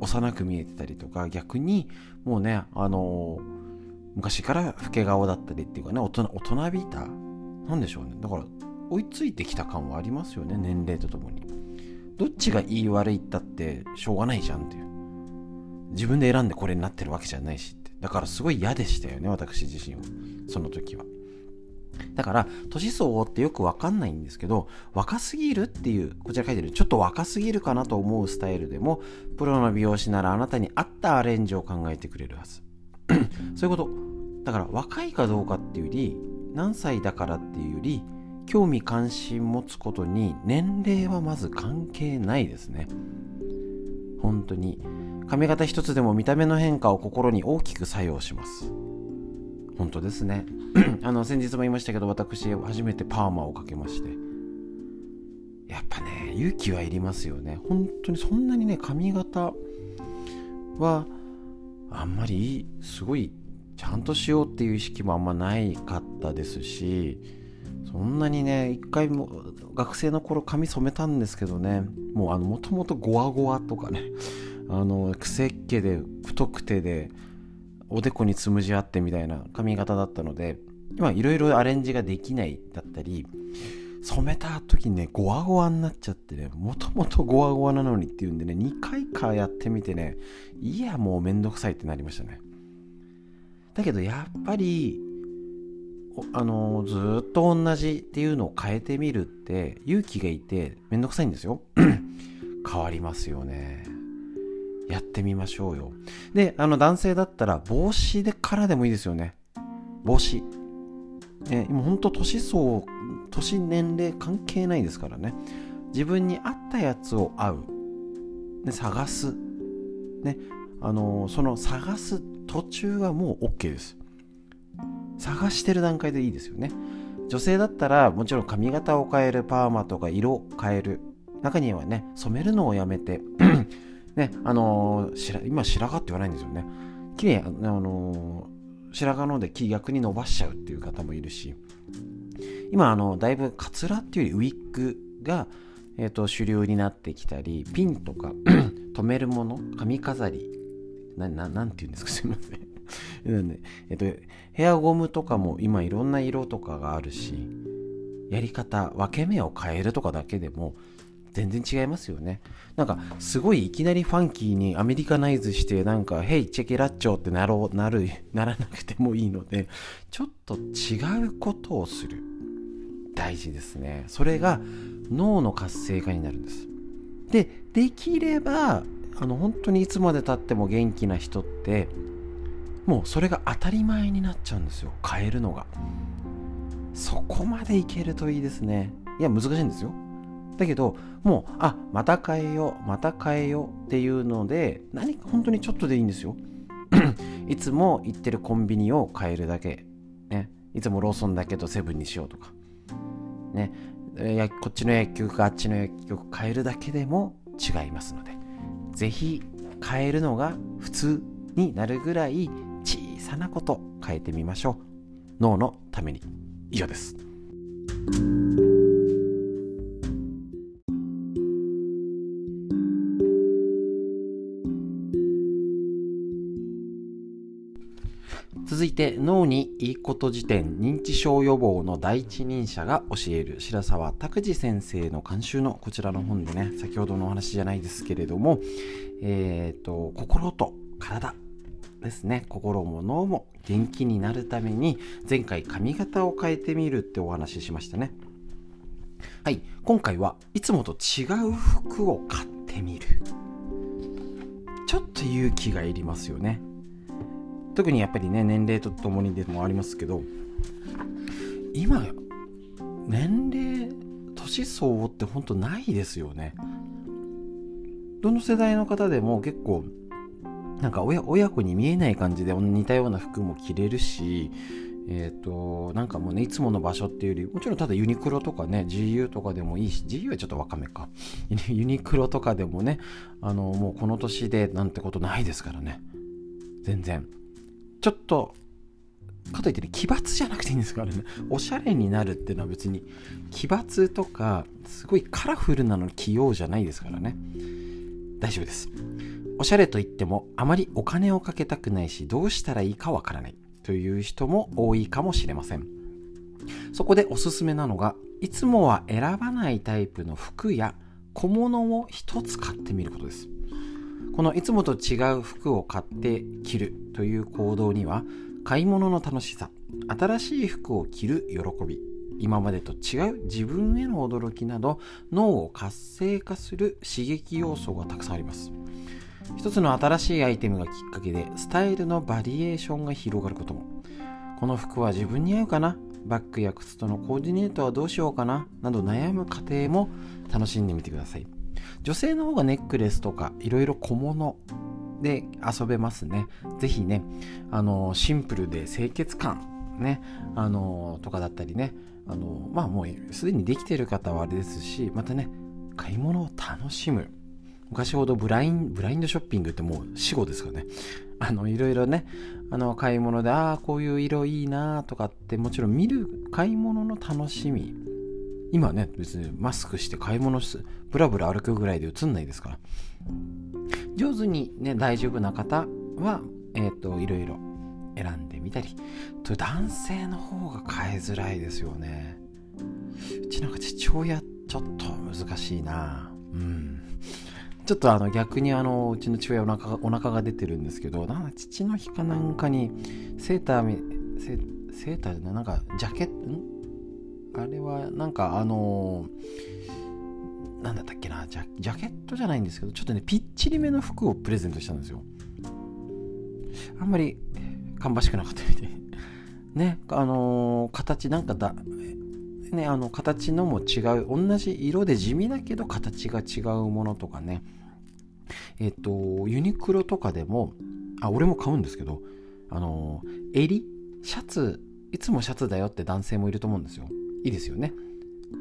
幼く見えてたりとか逆にもうねあの昔から老け顔だったりっていうかね大人大人びたなんでしょうね。だから追いついてきた感はありますよね年齢とともに。どっちがいい悪いったってしょうがないじゃんっていう。自分で選んでこれになってるわけじゃないしって。だからすごい嫌でしたよね私自身は。その時は。だから年相応ってよくわかんないんですけど若すぎるっていうこちら書いてるちょっと若すぎるかなと思うスタイルでもプロの美容師ならあなたに合ったアレンジを考えてくれるはず。そういうこと。だから若いかどうかっていうより何歳だからっていうより興味関心持つことに年齢はまず関係ないですね。本当に。髪型一つでも見た目の変化を心に大きく作用します。本当ですね。あの先日も言いましたけど私初めてパーマをかけまして。やっぱね勇気はいりますよね。本当にそんなにね髪型はあんまりすごいちゃんとしようっていう意識もあんまないかったですしそんなにね一回も学生の頃髪染めたんですけどねもうあのもともとゴワゴワとかねあの癖っ気で太くてでおでこにつむじあってみたいな髪型だったので今いろいろアレンジができないだったり染めた時にねゴワゴワになっちゃってねもともとゴワゴワなのにっていうんでね2回かやってみてねいやもうめんどくさいってなりましたね。だけどやっぱりあのずっと同じっていうのを変えてみるって勇気がいてめんどくさいんですよ。変わりますよね。やってみましょうよ。であの男性だったら帽子でからでもいいですよね。帽子。え今ほんと年相年年齢関係ないですからね。自分に合ったやつを合う、ね、探す。ねあのその探す途中はもう OK です。探してる段階でいいですよね。女性だったらもちろん髪型を変えるパーマとか色を変える。中にはね染めるのをやめてねあのー、今白髪って言わないんですよね。綺麗あのー、白髪ので木逆に伸ばしちゃうっていう方もいるし。今あのだいぶカツラっていうよりウィッグが、えーと、主流になってきたりピンとか 留めるもの髪飾りなななんて言うんですか？すいません。えっと、ヘアゴムとかも今いろんな色とかがあるし、やり方、分け目を変えるとかだけでも全然違いますよね。なんか、すごいいきなりファンキーにアメリカナイズして、なんか、ヘイ、チェケラッチョってなろう、なる、ならなくてもいいので、ちょっと違うことをする。大事ですね。それが脳の活性化になるんです。で、できれば、あの、本当にいつまでたっても元気な人って、もうそれが当たり前になっちゃうんですよ変えるのがそこまでいけるといいですねいや難しいんですよだけどもうあまた変えようまた変えようっていうので何か本当にちょっとでいいんですよ。いつも行ってるコンビニを変えるだけ、ね、いつもローソンだけどセブンにしようとか。ね。こっちの薬局かあっちの薬局変えるだけでも違いますので。ぜひ変えるのが普通になるぐらい小さなこと変えてみましょう。脳のために。以上です。続いて脳にいいこと辞典認知症予防の第一人者が教える白沢拓司先生の監修のこちらの本でね先ほどのお話じゃないですけれどもえっ、ー、と心と体ですね。心も脳も元気になるために前回髪型を変えてみるってお話ししましたね。はい。今回はいつもと違う服を買ってみる。ちょっと勇気がいりますよね。特にやっぱりね年齢とともにでもありますけど今年齢年相応って本当ないですよねどの世代の方でも結構なんか親親子に見えない感じで似たような服も着れるしえっ、ー、と、なんかもうね、いつもの場所っていうより、もちろんただユニクロとかね、GU とかでもいいし、GU はちょっとわかめか。ユニクロとかでもね、あの、もうこの年でなんてことないですからね。全然。ちょっと、かといってね、奇抜じゃなくていいんですからね。おしゃれになるっていうのは別に、奇抜とか、すごいカラフルなのに器用じゃないですからね。大丈夫です。おしゃれといっても、あまりお金をかけたくないし、どうしたらいいかわからない。という人も多いかもしれませんそこでおすすめなのがいつもは選ばないタイプの服や小物を一つ買ってみることですこのいつもと違う服を買って着るという行動には買い物の楽しさ新しい服を着る喜び今までと違う自分への驚きなど脳を活性化する刺激要素がたくさんあります。一つの新しいアイテムがきっかけでスタイルのバリエーションが広がることも。この服は自分に合うかな？バッグや靴とのコーディネートはどうしようかな？など悩む過程も楽しんでみてください。女性の方がネックレスとかいろいろ小物で遊べますねぜひねあのシンプルで清潔感ねあのとかだったりねあのまあもうすでにできている方はあれですしまたね買い物を楽しむ昔ほどブライン、ブラインドショッピングってもう死後ですかね。あの、いろいろね、あの、買い物で、ああ、こういう色いいなとかって、もちろん見る買い物の楽しみ。今ね、別にマスクして買い物す、ブラブラ歩くぐらいで映んないですから。上手にね、大丈夫な方は、えっ、ー、と、いろいろ選んでみたり。と男性の方が買いづらいですよね。うちなんか父親ちょっと難しいなうん。ちょっとあの逆にあのうちの父親お腹お腹が出てるんですけどなん父の日かなんかにセーターセセーターでなんかジャケットあれはなんかあのー、なんだったっけなジャジャケットじゃないんですけどちょっとねぴっちりめの服をプレゼントしたんですよ。あんまり芳しくなかったみたい。ねあのー、形なんかだねあの形のも違う同じ色で地味だけど形が違うものとかね。えっ、とユニクロとかでもあ俺も買うんですけどあの襟？シャツ？いつもシャツだよって男性もいると思うんですよ。いいですよね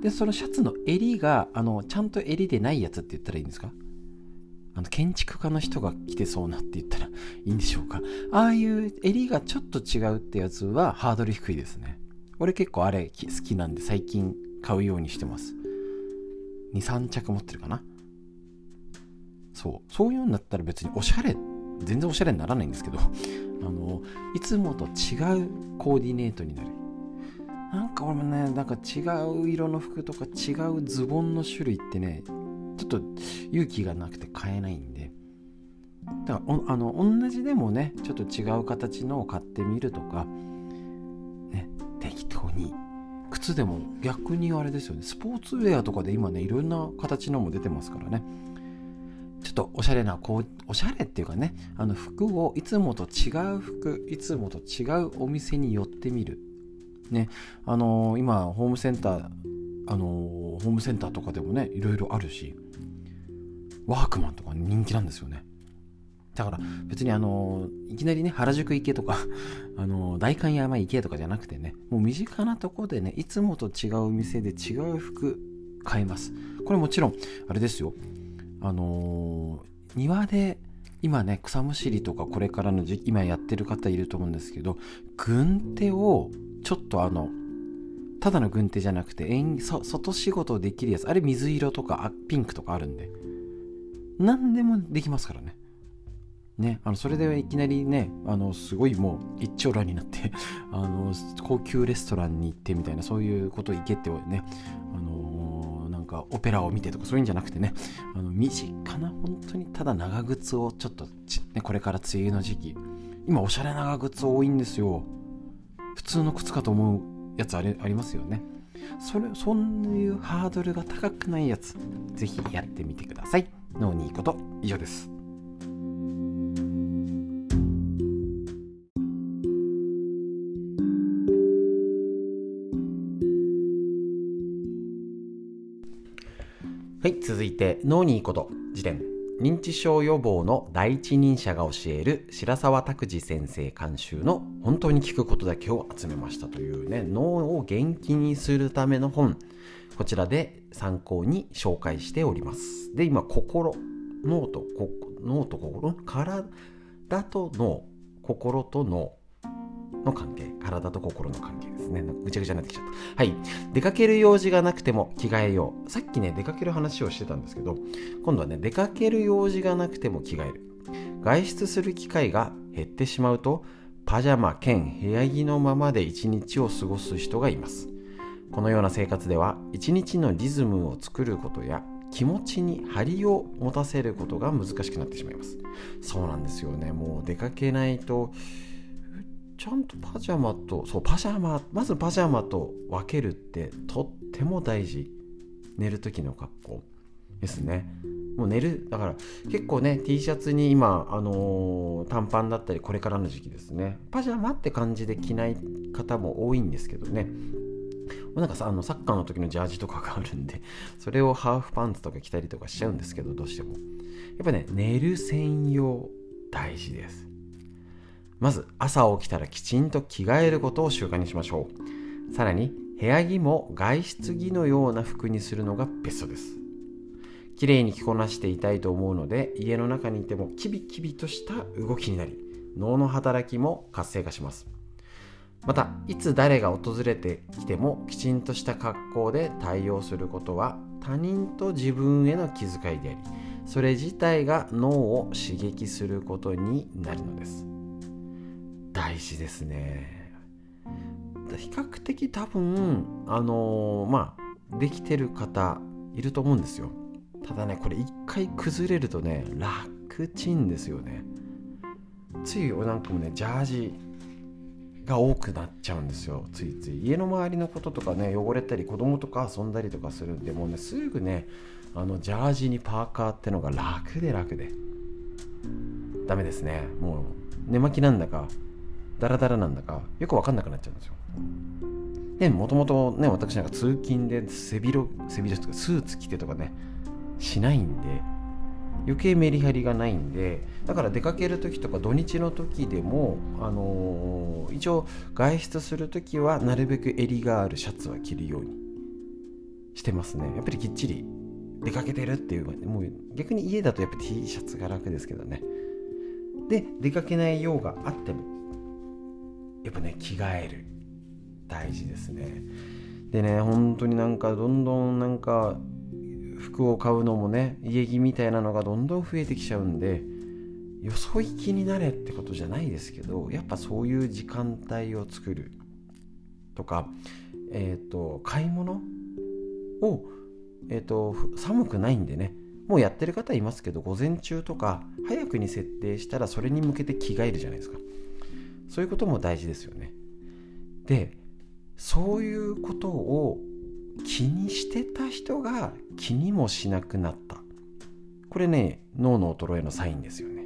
でそのシャツの襟があのちゃんと襟でないやつって言ったらいいんですか？あの建築家の人が着てそうなって言ったら いいんでしょうか？ああいう襟がちょっと違うってやつはハードル低いですね俺結構あれ好きなんで最近買うようにしてます。2、3着持ってるかな？そう。そういうんだったら別におしゃれ、全然おしゃれにならないんですけど、あの、いつもと違うコーディネートになる。なんか俺もね、なんか違う色の服とか違うズボンの種類ってね、ちょっと勇気がなくて買えないんで。だからあの同じでもねちょっと違う形のを買ってみるとかね適当に。靴でも逆にあれですよね。スポーツウェアとかで今ねいろんな形のも出てますからね。ちょっとおしゃれなこうおしゃれっていうかねあの服をいつもと違う服いつもと違うお店に寄ってみる。ねあのー、今ホームセンターあのー、ホームセンターとかでもねいろいろあるしワークマンとか人気なんですよね。だから別にあのいきなりね原宿行けとか あの代官山行けとかじゃなくてねもう身近なとこでねいつもと違う店で違う服買えます。これもちろんあれですよ。あの、庭で今ね草むしりとかこれからの時期今やってる方いると思うんですけど軍手をちょっとあのただの軍手じゃなくて外仕事できるやつ。あれ水色とかピンクとかあるんで。何でもできますからね。ね、あのそれでいきなりねあのすごいもう一長乱になって あの高級レストランに行ってみたいなそういうこと行けってね、あのー、なんかオペラを見てとかそういうんじゃなくてね。あの身近な本当にただ長靴をちょっと、ね、これから梅雨の時期。今おしゃれ長靴多いんですよ。普通の靴かと思うやつありありますよね。それそういうハードルが高くないやつぜひやってみてください。脳にいいこと以上です。はい、続いて、脳にいいこと辞典。認知症予防の第一人者が教える白沢拓司先生監修の本当に聞くことだけを集めましたというね脳を元気にするための本。こちらで参考に紹介しております。で今心脳と脳と心体と脳。心と脳。の関係体と心の関係ですね。ぐちゃぐちゃになってきちゃった。はい。出かける用事がなくても着替えよう。さっきね出かける話をしてたんですけど今度はね出かける用事がなくても着替える。外出する機会が減ってしまうとパジャマ兼部屋着のままで一日を過ごす人がいます。このような生活では一日のリズムを作ることや気持ちに張りを持たせることが難しくなってしまいます。そうなんですよね。もう出かけないとちゃんとパジャマとそうパジャマまずパジャマと分けるってとっても大事。寝る時の格好ですね。もう寝るだから結構ね T シャツに今、あのー、短パンだったりこれからの時期ですね。パジャマって感じで着ない方も多いんですけどね。なんかさあのサッカーの時のジャージとかがあるんでそれをハーフパンツとか着たりとかしちゃうんですけどどうしても。やっぱね寝る専用大事です。まず朝起きたらきちんと着替えることを習慣にしましょう。さらに部屋着も外出着のような服にするのがベストです。綺麗に着こなしていたいと思うので家の中にいてもキビキビとした動きになり脳の働きも活性化します。またいつ誰が訪れてきてもきちんとした格好で対応することは他人と自分への気遣いでありそれ自体が脳を刺激することになるのです。大事ですね。比較的多分あのー、まあできてる方いると思うんですよ。ただねこれ一回崩れるとね楽ちんですよね。ついなんかもねジャージが多くなっちゃうんですよ。ついつい。家の周りのこととかね汚れたり子供とか遊んだりとかするんでもうねすぐねあのジャージにパーカーってのが楽で楽で。ダメですね。もう寝巻きなんだかダラダラなんだかよく分かんなくなっちゃうんですよ。でもともとね私なんか通勤で背広背広とかスーツ着てとかねしないんで余計メリハリがないんでだから出かける時とか土日の時でも、あのー、一応外出する時はなるべく襟があるシャツは着るようにしてますね。やっぱりきっちり出かけてるっていうもう逆に家だとやっぱ T シャツが楽ですけどね。で出かけない用があってもやっぱね着替える。大事ですね。でね本当になんかどんどんなんか服を買うのもね家着みたいなのがどんどん増えてきちゃうんでよそ行きになれってことじゃないですけどやっぱそういう時間帯を作るとかえっ、ー、と買い物をえっ、ー、と寒くないんでねもうやってる方いますけど午前中とか早くに設定したらそれに向けて着替えるじゃないですか。そういうことも大事ですよね。でそういうことを気にしてた人が気にもしなくなった。これね脳の衰えのサインですよね。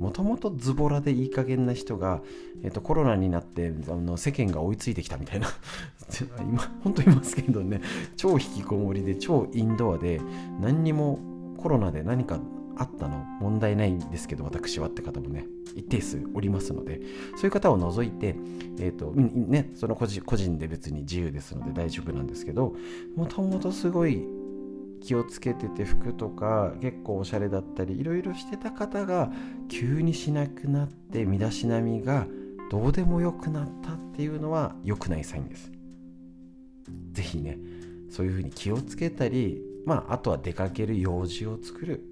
もともとズボラでいい加減な人が、えっと、コロナになってあの世間が追いついてきたみたいな。今本当いますけどね。超引きこもりで超インドアで何にもコロナで何かあったの問題ないんですけど私はって方もね一定数おりますのでそういう方を除いて、えーとね、その個人個人で別に自由ですので大丈夫なんですけどもともとすごい気をつけてて服とか結構おしゃれだったりいろいろしてた方が急にしなくなって身だしなみがどうでもよくなったっていうのは良くないサインです。是非ねそういうふうに気をつけたりまああとは出かける用事を作る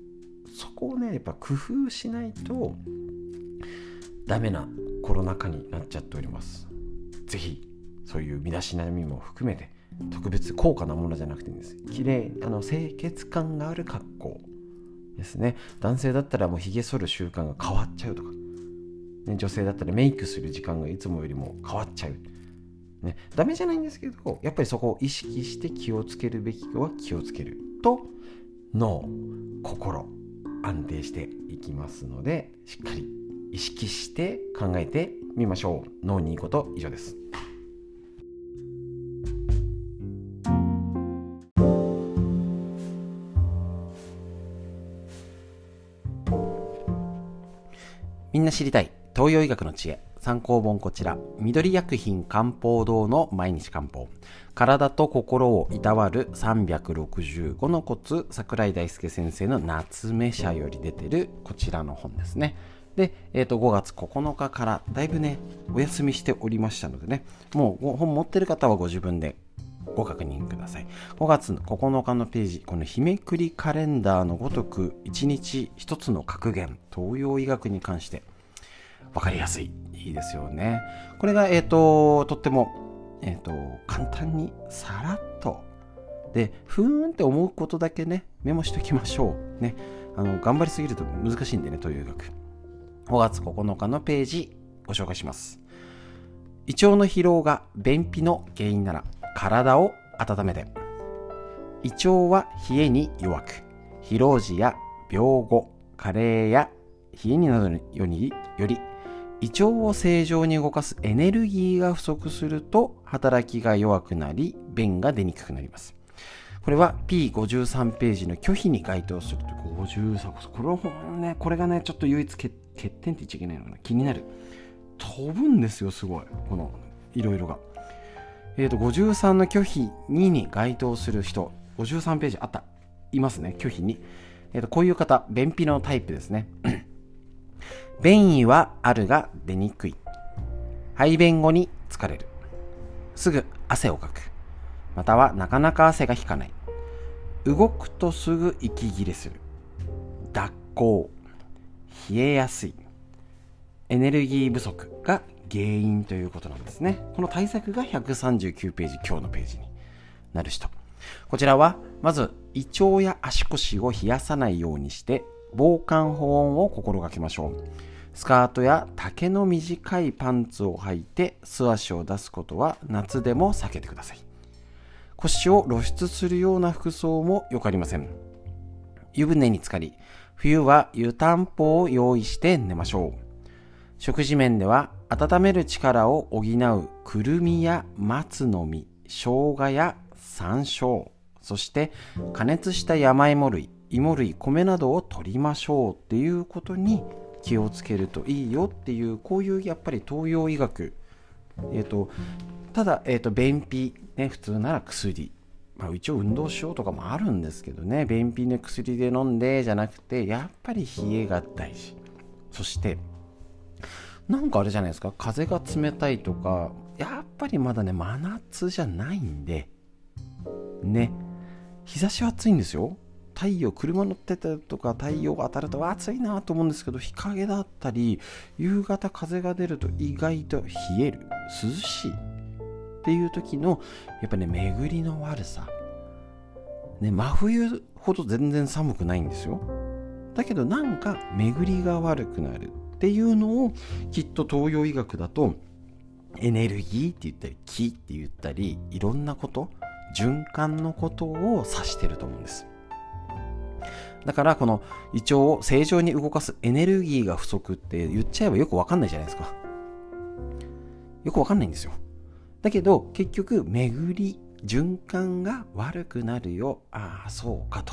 そこをねやっぱ工夫しないとダメなコロナ禍になっちゃっております。是非そういう身だしなみも含めて特別高価なものじゃなくていいんです。綺麗あの清潔感がある格好ですね。男性だったらもうひげ剃る習慣が変わっちゃうとか、ね、女性だったらメイクする時間がいつもよりも変わっちゃう。ね、ダメじゃないんですけどやっぱりそこを意識して気をつけるべきは気をつけると脳心。安定していきますのでしっかり意識して考えてみましょう。脳にいいこと以上です。みんな知りたい。東洋医学の知恵。参考本こちら。緑薬品漢方堂の毎日漢方。体と心をいたわる365のコツ。桜井大輔先生の夏目社より出てるこちらの本ですね。で、えー、と5月9日からだいぶねお休みしておりましたのでね。もう本持ってる方はご自分でご確認ください。5月9日のページこの日めくりカレンダーのごとく1日1つの格言東洋医学に関して分かりやすいいいですよねこれがえっ、ー、ととってもえっ、ー、と、簡単にさらっと、で、ふーんって思うことだけね、メモしておきましょう。ね。あの、頑張りすぎると難しいんでね、という学。5月9日のページ、ご紹介します。胃腸の疲労が便秘の原因なら、体を温めて。胃腸は冷えに弱く、疲労時や病後、加齢や冷えになどよりより胃腸を正常に動かすエネルギーが不足すると働きが弱くなり便が出にくくなります。これは P53 ページの拒否に該当すると53これはねこれがねちょっと唯一欠点って言っちゃいけないのかな気になる。飛ぶんですよすごい。このいろいろが。えっ、ー、と53の拒否2に該当する人。53ページあった。いますね拒否2え、ー、とこういう方便秘のタイプですね。便意はあるが出にくい。排便後に疲れる。すぐ汗をかく。またはなかなか汗が引かない。動くとすぐ息切れする。脱行。冷えやすい。エネルギー不足が原因ということなんですね。この対策が139ページ、今日のページになる人。こちらは、まず、胃腸や足腰を冷やさないようにして、防寒保温を心がけましょう。スカートや丈の短いパンツを履いて素足を出すことは夏でも避けてください。腰を露出するような服装もよくありません。湯船に浸かり、冬は湯たんぽを用意して寝ましょう。食事面では温める力を補うくるみや松の実、生姜や山椒、そして加熱した山芋類、芋類米などを取りましょうっていうことに気をつけるといいよっていうこういうやっぱり東洋医学。えっ、ー、とただ、えーと、便秘ね普通なら薬。まあ、一応運動しようとかもあるんですけどね。便秘の薬で飲んでじゃなくてやっぱり冷えが大事。そしてなんかあれじゃないですか。風が冷たいとかやっぱりまだね真夏じゃないんで。ね。日差しは暑いんですよ。太陽車乗ってたとか太陽が当たると暑いなと思うんですけど日陰だったり夕方風が出ると意外と冷える涼しいっていう時のやっぱね巡りの悪さ。ね真冬ほど全然寒くないんですよ。だけどなんか巡りが悪くなるっていうのをきっと東洋医学だとエネルギーって言ったり気って言ったりいろんなこと循環のことを指してると思うんです。だからこの胃腸を正常に動かすエネルギーが不足って言っちゃえばよくわかんないじゃないですか。よくわかんないんですよ。だけど結局巡り、循環が悪くなるよ。ああ、そうかと。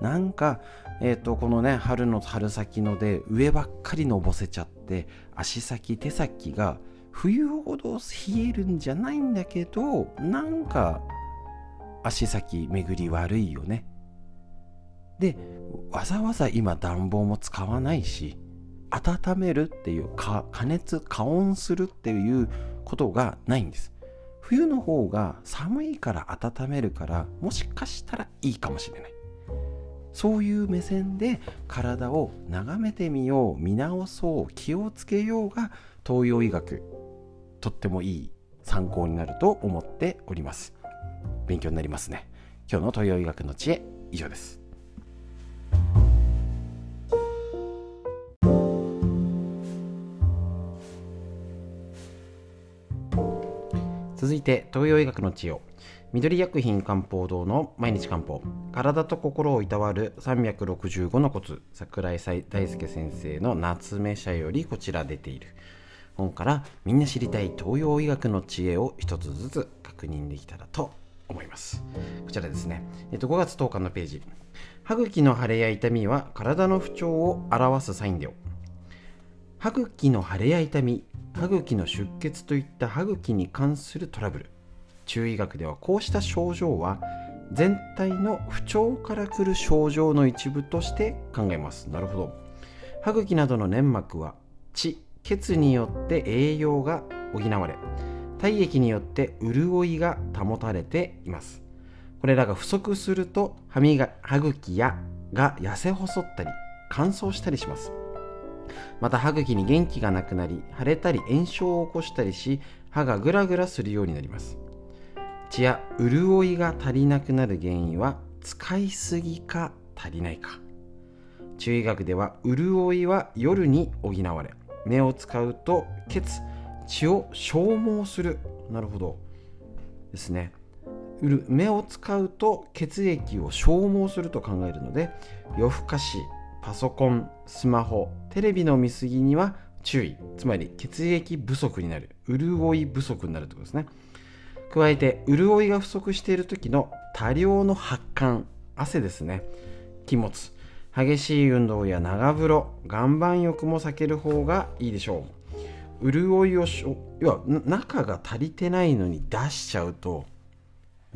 なんか、えっ、ー、と、このね、春の春先ので上ばっかりのぼせちゃって、足先、手先が冬ほど冷えるんじゃないんだけど、なんか足先巡り悪いよね。でわざわざ今暖房も使わないし温めるっていう加熱加温するっていうことがないんです。冬の方が寒いから温めるからもしかしたらいいかもしれない。そういう目線で体を眺めてみよう見直そう気をつけようが東洋医学とってもいい参考になると思っております。勉強になりますね。今日の東洋医学の知恵以上です。続いて東洋医学の知恵緑薬品漢方堂の毎日漢方。体と心をいたわる365のコツ。桜井大輔先生の夏目社よりこちら出ている。本からみんな知りたい東洋医学の知恵を一つずつ確認できたらと思います。こちらですね、えっと、5月10日のページ。歯茎の腫れや痛みは体の不調を表すサインで歯茎の腫れや痛み歯茎の出血といった歯茎に関するトラブル。中医学ではこうした症状は全体の不調からくる症状の一部として考えます。なるほど。歯茎などの粘膜は血血によって栄養が補われ体液によって潤いが保たれています。これらが不足すると歯磨歯茎やが痩せ細ったり乾燥したりします。また歯茎に元気がなくなり腫れたり炎症を起こしたりし歯がグラグラするようになります。血や潤いが足りなくなる原因は使いすぎか足りないか。中医学では潤いは夜に補われ目を使うと血血を消耗する。なるほど。ですね。る目を使うと血液を消耗すると考えるので夜更かしパソコンスマホテレビの見過ぎには注意。つまり血液不足になる。潤い不足になるということですね。加えて潤いが不足している時の多量の発汗汗ですね。気物激しい運動や長風呂岩盤浴も避ける方がいいでしょう。潤いをしょ要は中が足りてないのに出しちゃうと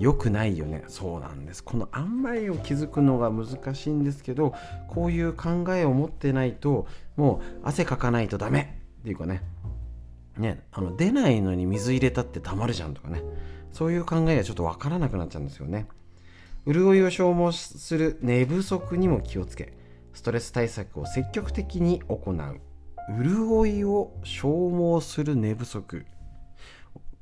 良くないよね。そうなんです。この塩梅を築くのが難しいんですけどこういう考えを持ってないともう汗かかないとダメっていうかね。ねあの出ないのに水入れたってたまるじゃんとかね。そういう考えがちょっとわからなくなっちゃうんですよね。潤いを消耗する寝不足にも気をつけストレス対策を積極的に行う。潤いを消耗する寝不足。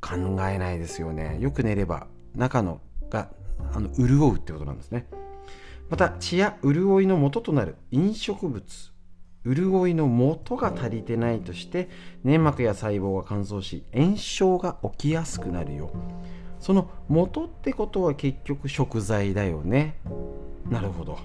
考えないですよね。よく寝れば中のがあの潤うってことなんですね。また血や潤いの元となる飲食物。潤いの元が足りてないとして粘膜や細胞が乾燥し炎症が起きやすくなるよ。その元ってことは結局食材だよね。なるほど。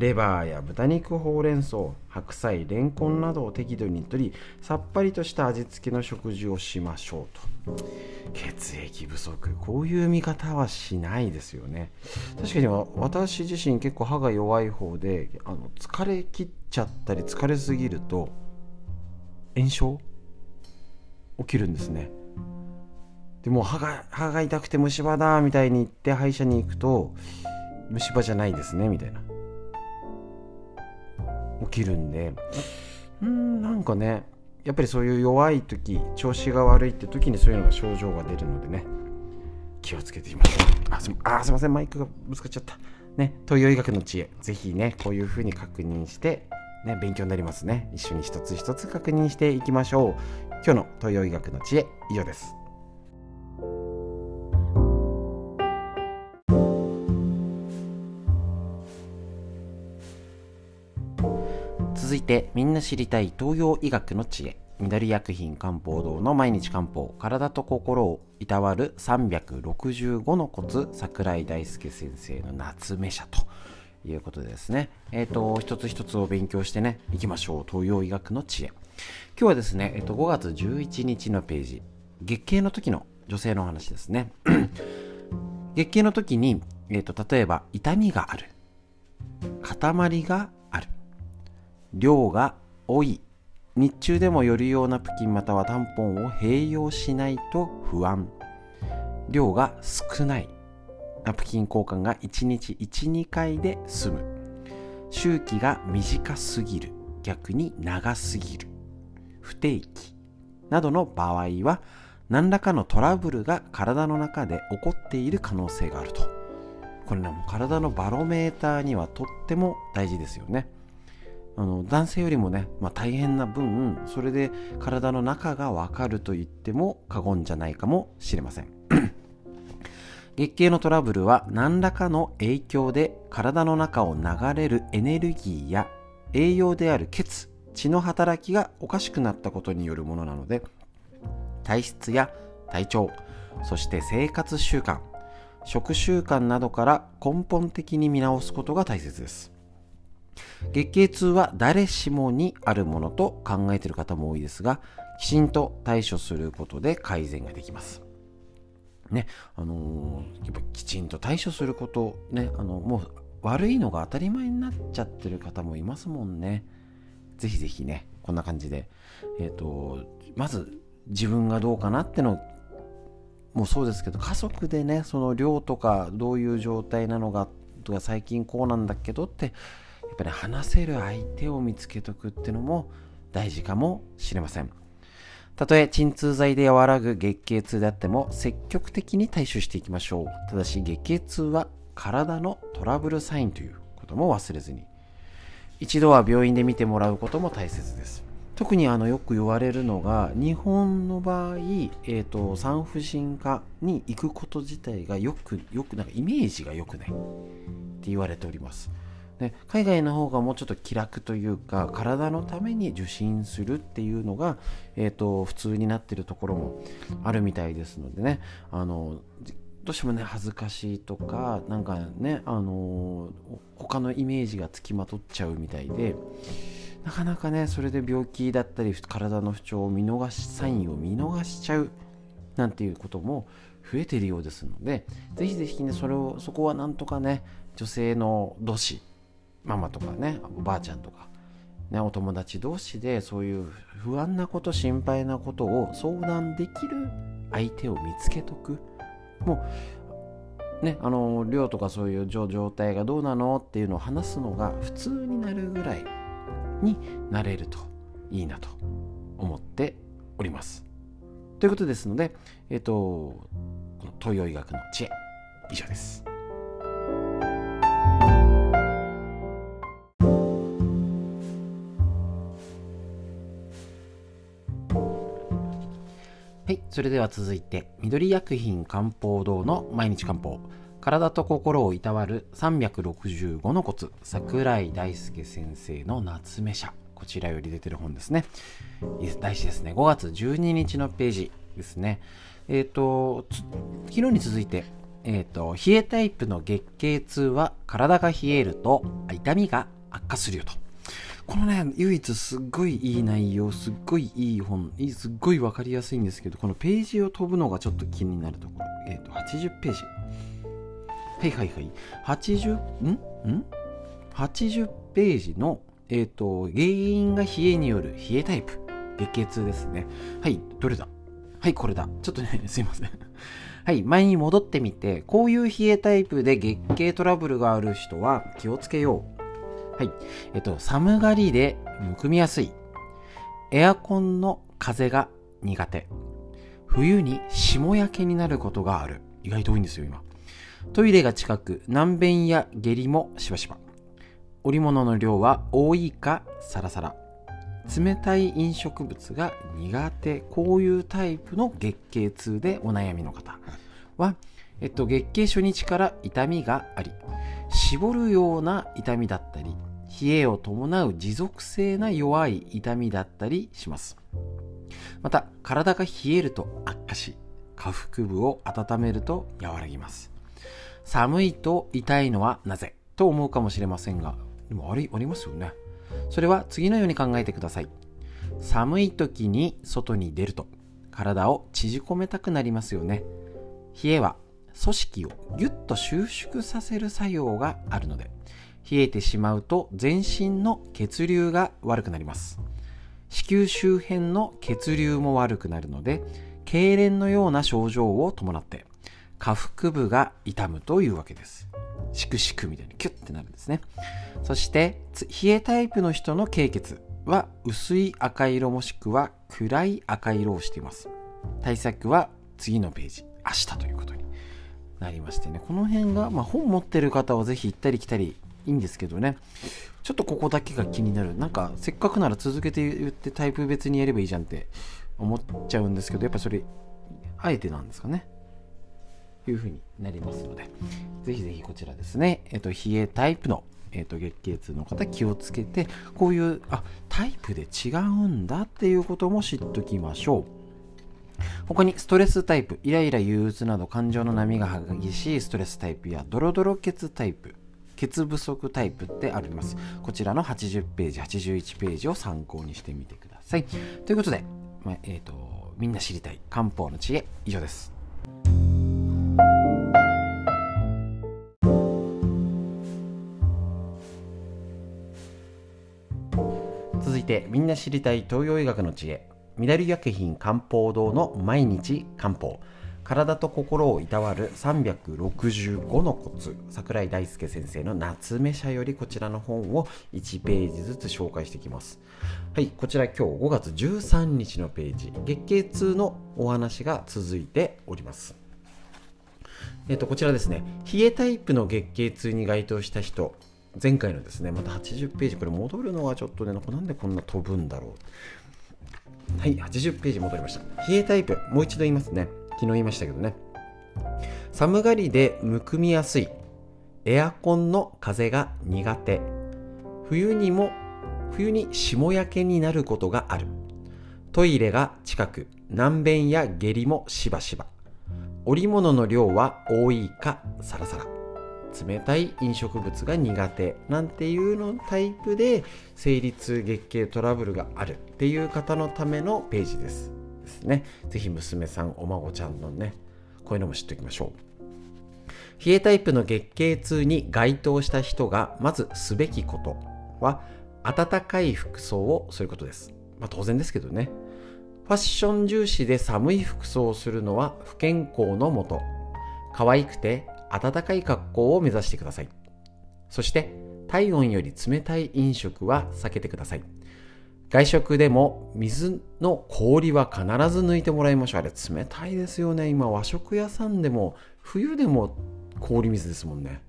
レバーや豚肉ほうれん草白菜レンコンなどを適度にとりさっぱりとした味付けの食事をしましょうと。血液不足こういう見方はしないですよね。確かに私自身結構歯が弱い方であの疲れ切っちゃったり疲れすぎると炎症起きるんですね。でも歯が歯が痛くて虫歯だみたいに言って歯医者に行くと虫歯じゃないですねみたいな。起きるんで。うん。なんかねやっぱりそういう弱い時調子が悪いって時にそういうのが症状が出るのでね気をつけてみましょう。あすあすいませんマイクがぶつかっちゃった。ね東洋医学の知恵。ぜひねこういうふうに確認してね勉強になりますね。一緒に一つ一つ確認していきましょう。今日の東洋医学の知恵以上です続いてみんな知りたい東洋医学の知恵。緑薬品漢方堂の毎日漢方。体と心をいたわる365のコツ桜井大輔先生の夏目社と。いうことでですね。えっ、ー、と一つ一つを勉強してねいきましょう。東洋医学の知恵。今日はですね、えっ、ー、と、5月11日のページ。月経の時の女性の話ですね。月経の時に、えっ、ー、と、例えば痛みがある。塊が量が多い。日中でもよるようなプキンまたはタンポンを併用しないと不安。量が少ない。ナプキン交換が1日12回で済む。周期が短すぎる。逆に長すぎる。不定期などの場合は何らかのトラブルが体の中で起こっている可能性があると。これねも体のバロメーターにはとっても大事ですよね。あの男性よりもね、まあ、大変な分それで体の中がわかると言っても過言じゃないかもしれません。月経のトラブルは何らかの影響で体の中を流れるエネルギーや栄養である血血の働きがおかしくなったことによるものなので体質や体調そして生活習慣食習慣などから根本的に見直すことが大切です。月経痛は誰しもにあるものと考えている方も多いですが、きちんと対処することで改善ができます。ね、あのー、やっぱきちんと対処すること、ね、あの、もう悪いのが当たり前になっちゃってる方もいますもんね。ぜひぜひね、こんな感じで。えっ、と、まず自分がどうかなってのもそうですけど、家族でね、その量とかどういう状態なのかとか最近こうなんだけどって、やっぱり話せる相手を見つけとくっていうのも大事かもしれません。たとえ鎮痛剤で和らぐ月経痛であっても積極的に対処していきましょう。ただし月経痛は体のトラブルサインということも忘れずに。一度は病院で見てもらうことも大切です。特にあのよく言われるのが日本の場合、えーと、産婦人科に行くこと自体がよくよくなんかイメージが良くないって言われております。で海外の方がもうちょっと気楽というか体のために受診するっていうのが、えーと、普通になってるところもあるみたいですのでね。あのどうしてもね恥ずかしいとかなんかねあの他のイメージがつきまとっちゃうみたいでなかなかねそれで病気だったり体の不調を見逃しサインを見逃しちゃうなんていうことも増えているようですのでぜひぜひねそれをそこはなんとかね女性の同士ママとかねおばあちゃんとか、ね、お友達同士でそういう不安なこと心配なことを相談できる相手を見つけとく。もうねあの量とかそういう状態がどうなのっていうのを話すのが普通になるぐらいになれるといいなと思っております。ということですのでえっ、とこの東洋医学の知恵以上です。はい、それでは続いて、緑薬品漢方堂の毎日漢方。体と心をいたわる365のコツ、桜井大輔先生の夏目社。こちらより出てる本ですね。大事ですね。5月12日のページですね。えっ、ー、と、昨日に続いて、えっ、ー、と、冷えタイプの月経痛は体が冷えると痛みが悪化するよと。このね、唯一すっごいいい内容、すっごいいい本、すっごいわかりやすいんですけど、このページを飛ぶのがちょっと気になるところ。えっ、ー、と、80ページ。はいはいはい。80、ん？ん ?80 ページの、えっ、ー、と、原因が冷えによる冷えタイプ。月経痛ですね。はい、どれだ？はい、これだ。ちょっとね、すいません。はい、前に戻ってみて、こういう冷えタイプで月経トラブルがある人は気をつけよう。はい。えっと、寒がりでむくみやすい。エアコンの風が苦手。冬に霜焼けになることがある。意外と多いんですよ、今。トイレが近く、難便や下痢もしばしば。織物の量は多いかサラサラ。冷たい飲食物が苦手。こういうタイプの月経痛でお悩みの方は、えっと、月経初日から痛みがあり、絞るような痛みだったり、冷えを伴う持続性な弱い痛みだったりします。また、体が冷えると悪化し、下腹部を温めると和らぎます。寒いと痛いのはなぜ？と思うかもしれませんが、でもありありますよね。それは次のように考えてください。寒い時に外に出ると体を縮こめたくなりますよね。冷えは組織をぎゅっと収縮させる作用があるので、冷えてしまうと全身の血流が悪くなります。子宮周辺の血流も悪くなるので、痙攣のような症状を伴って、下腹部が痛むというわけです。シクシクみたいにキュッてなるんですね。そして、冷えタイプの人の経血は薄い赤色もしくは暗い赤色をしています。対策は次のページ、明日ということになりましてね、この辺が、まあ、本持ってる方はぜひ行ったり来たりいいんですけどね。ちょっとここだけが気になる。なんか、せっかくなら続けて言ってタイプ別にやればいいじゃんって思っちゃうんですけど、やっぱそれ、あえてなんですかね。いう風になりますので、ぜひぜひこちらですね、えっ、と、冷えタイプの、えっ、と、月経痛の方気をつけて、こういう、あ、タイプで違うんだっていうことも知っときましょう。他にストレスタイプ、イライラ憂鬱など感情の波が激しいストレスタイプやドロドロ血タイプ、血不足タイプってあります。こちらの80ページ、81ページを参考にしてみてください。ということで、まあ、えっ、ー、と、みんな知りたい漢方の知恵、以上です。続いててみんな知りたい東洋医学の知恵緑薬品漢方堂の毎日漢方体と心をいたわる365のコツ。桜井大輔先生の夏目社よりこちらの本を1ページずつ紹介していきます。はいこちら今日5月13日のページ。月経痛のお話が続いております。えっとこちらですね。冷えタイプの月経痛に該当した人。前回のですねまた80ページ。これ戻るのはちょっとねなんでこんな飛ぶんだろう。はい80ページ戻りました。冷えタイプもう一度言いますね。昨日言いましたけどね。寒がりでむくみやすい。エアコンの風が苦手。冬にも冬に霜焼けになることがある。トイレが近く。軟便や下痢もしばしば。織物の量は多いかサラサラ。冷たい飲食物が苦手なんていうのタイプで生理痛月経トラブルがあるっていう方のためのページです。ですね。ぜひ娘さん、お孫ちゃんのね、こういうのも知っておきましょう。冷えタイプの月経痛に該当した人がまずすべきことは、暖かい服装をすることです。まあ当然ですけどね。ファッション重視で寒い服装をするのは不健康のもと。可愛くて暖かい格好を目指してください。そして体温より冷たい飲食は避けてください。外食でも水の氷は必ず抜いてもらいましょう。あれ冷たいですよね。今和食屋さんでも冬でも氷水ですもんね。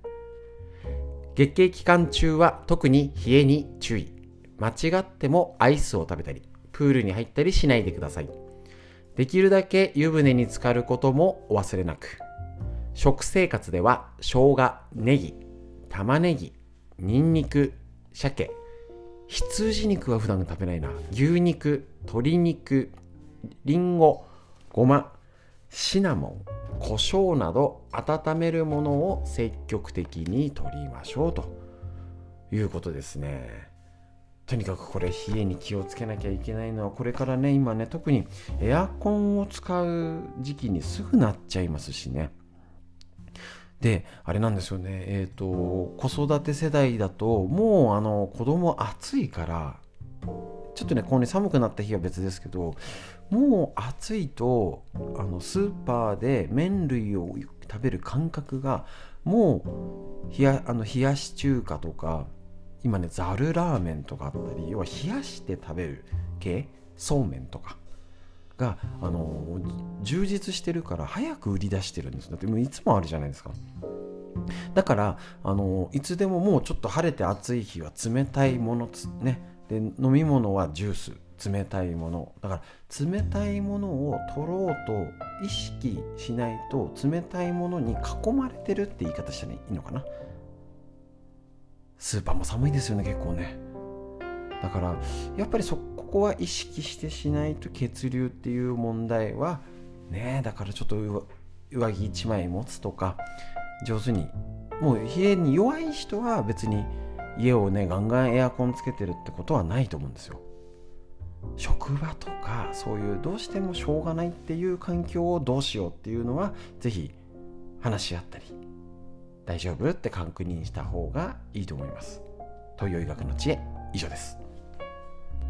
月経期間中は特に冷えに注意。間違ってもアイスを食べたり、プールに入ったりしないでください。できるだけ湯船に浸かることもお忘れなく。食生活では生姜、ネギ、玉ねぎ、ニンニク、鮭、羊肉は普段食べないな。牛肉鶏肉りんごごまシナモン胡椒など温めるものを積極的に取りましょうと。いうことですね。とにかくこれ冷えに気をつけなきゃいけないのはこれからね今ね特にエアコンを使う時期にすぐなっちゃいますしね。であれなんですよね。えっ、ー、と子育て世代だともうあの子供暑いからちょっとねこうね寒くなった日は別ですけどもう暑いとあのスーパーで麺類を食べる感覚がもう冷やあの冷やし中華とか今ねざるラーメンとかあったり要は冷やして食べる系そうめんとかがあの充実してるから早く売り出してるんですだってもういつもあるじゃないですか。だからあのいつでももうちょっと晴れて暑い日は冷たいものね。で飲み物はジュース冷たいもの。だから冷たいものを取ろうと意識しないと冷たいものに囲まれてるって言い方したらいいのかな。スーパーも寒いですよね結構ね。だからやっぱりそここは意識してしないと血流っていう問題はねだからちょっと上着1枚持つとか上手にもう冷えに弱い人は別に家をねガンガンエアコンつけてるってことはないと思うんですよ。職場とかそういうどうしてもしょうがないっていう環境をどうしようっていうのは是非話し合ったり大丈夫って確認した方がいいと思います。東洋医学の知恵以上です。